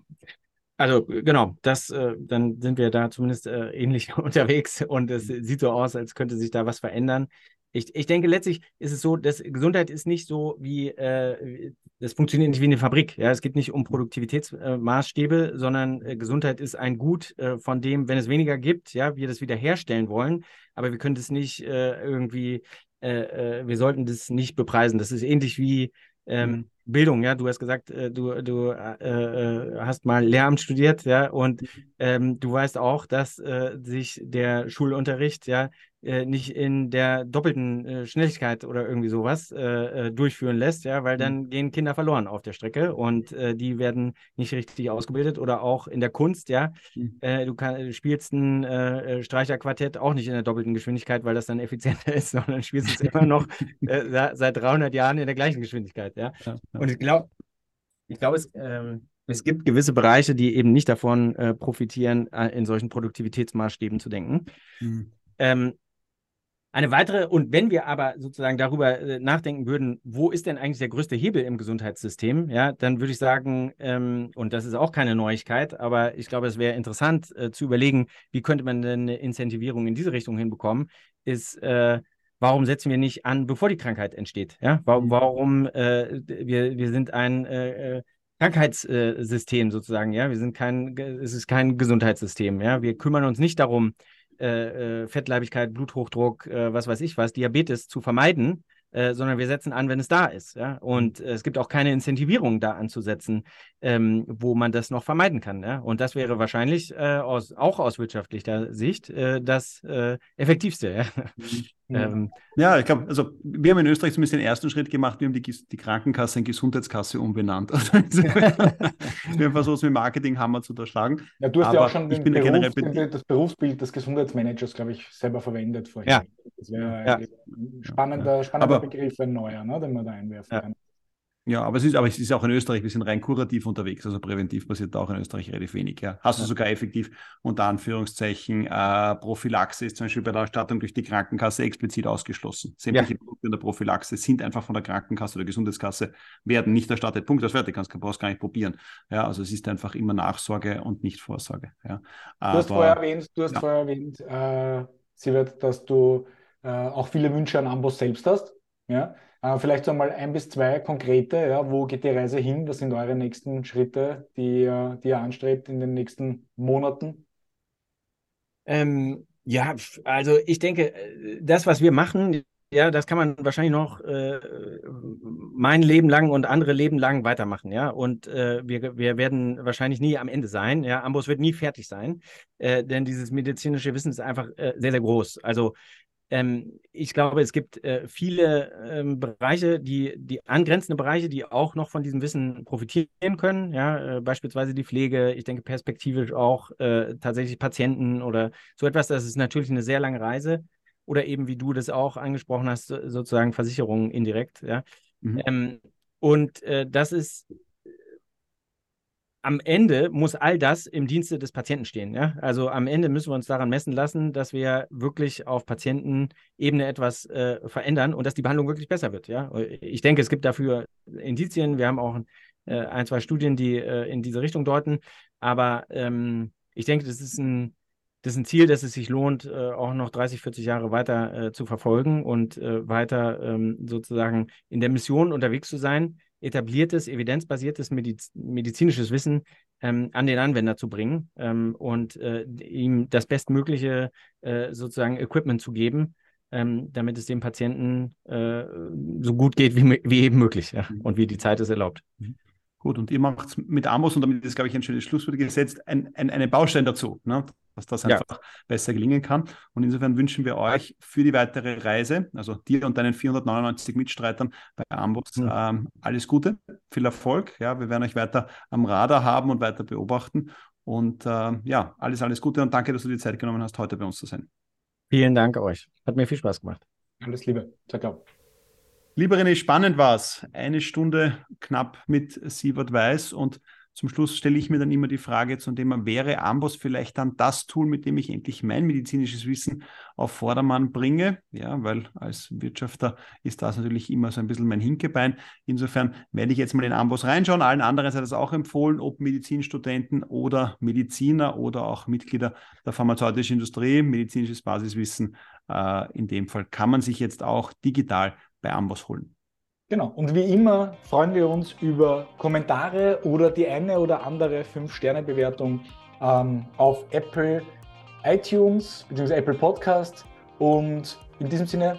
Also genau, das, äh, dann sind wir da zumindest äh, ähnlich unterwegs und es sieht so aus, als könnte sich da was verändern. Ich, ich denke, letztlich ist es so, dass Gesundheit ist nicht so wie, äh, das funktioniert nicht wie eine Fabrik. Ja? Es geht nicht um Produktivitätsmaßstäbe, äh, sondern äh, Gesundheit ist ein Gut, äh, von dem, wenn es weniger gibt, ja, wir das wieder herstellen wollen, aber wir können das nicht irgendwie, wir sollten das nicht bepreisen. Das ist ähnlich wie ähm, mhm. Bildung, ja, du hast gesagt, äh, du, du äh, äh, hast mal Lehramt studiert, ja, und mhm. ähm, du weißt auch, dass äh, sich der Schulunterricht, ja, äh, nicht in der doppelten äh, Schnelligkeit oder irgendwie sowas äh, äh durchführen lässt, ja, weil mhm. dann gehen Kinder verloren auf der Strecke und äh, die werden nicht richtig ausgebildet oder auch in der Kunst, ja, mhm. du kann, spielst ein Streicherquartett auch nicht in der doppelten Geschwindigkeit, weil das dann effizienter ist, sondern spielst es immer noch seit 300 Jahren in der gleichen Geschwindigkeit, ja. ja, ja. Und ich glaube, ich glaube, es ähm, es gibt gewisse Bereiche, die eben nicht davon äh, profitieren, äh, in solchen Produktivitätsmaßstäben zu denken. Mhm. Ähm, eine weitere, und wenn wir aber sozusagen darüber äh, nachdenken würden, wo ist denn eigentlich der größte Hebel im Gesundheitssystem, ja, dann würde ich sagen, ähm, und das ist auch keine Neuigkeit, aber ich glaube, es wäre interessant äh, zu überlegen, wie könnte man denn eine Incentivierung in diese Richtung hinbekommen, ist, äh, warum setzen wir nicht an, bevor die Krankheit entsteht? Ja? Warum, mhm. warum äh, wir, wir sind ein äh, äh, Krankheitssystem sozusagen, ja, wir sind kein, es ist kein Gesundheitssystem, ja, wir kümmern uns nicht darum, äh, äh, Fettleibigkeit, Bluthochdruck, äh, was weiß ich was, Diabetes zu vermeiden, äh, sondern wir setzen an, wenn es da ist. Ja? Und äh, es gibt auch keine Incentivierung da anzusetzen, ähm, wo man das noch vermeiden kann. Ja? Und das wäre wahrscheinlich äh, aus, auch aus wirtschaftlicher Sicht das effektivste. Ja? Mhm. Ähm, ja, ich glaube, also wir haben in Österreich zumindest den ersten Schritt gemacht, wir haben die, die Krankenkasse in Gesundheitskasse umbenannt. Also, wir haben versucht, mit Marketinghammer zu unterschlagen. Ja, du hast Aber ja auch schon den, das Berufsbild des Gesundheitsmanagers, glaube ich, selber verwendet vorher. Ja. Das wäre ja. Spannender, spannender Aber, Begriff, ein neuer, ne, den man da einwerfen ja. kann. Ja, aber es ist, aber es ist auch in Österreich, wir sind rein kurativ unterwegs, also präventiv passiert auch in Österreich relativ wenig. Ja. Hast du sogar effektiv unter Anführungszeichen äh, Prophylaxe ist zum Beispiel bei der Erstattung durch die Krankenkasse explizit ausgeschlossen. Sämtliche ja. Produkte in der Prophylaxe sind einfach von der Krankenkasse oder Gesundheitskasse, werden nicht erstattet. Punkt, das fertig, kannst du brauchst gar nicht probieren. Ja, also es ist einfach immer Nachsorge und nicht Vorsorge. Ja. Du hast vorher erwähnt, du hast ja. vorher erwähnt, äh, Sievert, dass du äh, auch viele Wünsche an Amboss selbst hast. Ja? Äh, vielleicht so mal ein bis zwei konkrete, ja, wo geht die Reise hin? Was sind eure nächsten Schritte, die, die ihr anstrebt in den nächsten Monaten? Ähm, ja, also ich denke, äh, das, was wir machen, ja, das kann man wahrscheinlich noch äh, mein Leben lang und andere Leben lang weitermachen, ja. Und äh, wir, wir werden wahrscheinlich nie am Ende sein, ja. Ambos wird nie fertig sein, äh, denn dieses medizinische Wissen ist einfach äh, sehr, sehr groß. Also ähm, ich glaube, es gibt äh, viele ähm, Bereiche, die, die angrenzende Bereiche, die auch noch von diesem Wissen profitieren können. Ja, äh, beispielsweise die Pflege, ich denke perspektivisch auch äh, tatsächlich Patienten oder so etwas. Das ist natürlich eine sehr lange Reise. Oder eben, wie du das auch angesprochen hast, sozusagen Versicherungen indirekt. Ja. Mhm. Ähm, und äh, das ist am Ende muss all das im Dienste des Patienten stehen. Ja? Also am Ende müssen wir uns daran messen lassen, dass wir wirklich auf Patientenebene etwas äh, verändern und dass die Behandlung wirklich besser wird. Ja? Ich denke, es gibt dafür Indizien. Wir haben auch äh, ein, zwei Studien, die äh, in diese Richtung deuten. Aber ähm, ich denke, das ist ein, das ist ein Ziel, dass es sich lohnt, äh, auch noch 30, 40 Jahre weiter äh, zu verfolgen und äh, weiter ähm, sozusagen in der Mission unterwegs zu sein etabliertes, evidenzbasiertes Mediz medizinisches Wissen ähm, an den Anwender zu bringen ähm, und äh, ihm das bestmögliche äh, sozusagen Equipment zu geben, ähm, damit es dem Patienten äh, so gut geht wie, wie eben möglich ja, mhm. und wie die Zeit es erlaubt. Mhm. Gut, und ihr macht mit Amos, und damit ist, glaube ich, ein schönes Schlusswort gesetzt, ein, ein, einen Baustein dazu, ne? Dass das einfach ja. besser gelingen kann. Und insofern wünschen wir euch für die weitere Reise, also dir und deinen 499 Mitstreitern bei Amos, mhm. ähm, alles Gute, viel Erfolg. Ja, wir werden euch weiter am Radar haben und weiter beobachten. Und äh, ja, alles, alles Gute und danke, dass du die Zeit genommen hast, heute bei uns zu sein. Vielen Dank euch. Hat mir viel Spaß gemacht. Alles Liebe. Ciao, ciao. Lieber René, spannend war es. Eine Stunde knapp mit Sievert Weiß und zum Schluss stelle ich mir dann immer die Frage zum Thema, wäre Amboss vielleicht dann das Tool, mit dem ich endlich mein medizinisches Wissen auf Vordermann bringe? Ja, weil als Wirtschafter ist das natürlich immer so ein bisschen mein Hinkebein. Insofern werde ich jetzt mal in Amboss reinschauen. Allen anderen sei das auch empfohlen, ob Medizinstudenten oder Mediziner oder auch Mitglieder der pharmazeutischen Industrie, medizinisches Basiswissen. Äh, in dem Fall kann man sich jetzt auch digital bei Amboss holen. Genau. Und wie immer freuen wir uns über Kommentare oder die eine oder andere 5-Sterne-Bewertung ähm, auf Apple iTunes bzw. Apple Podcast. Und in diesem Sinne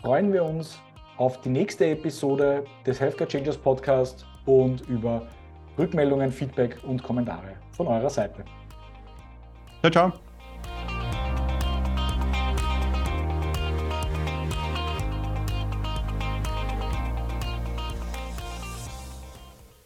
freuen wir uns auf die nächste Episode des Healthcare Changers Podcast und über Rückmeldungen, Feedback und Kommentare von eurer Seite. Ciao, ciao.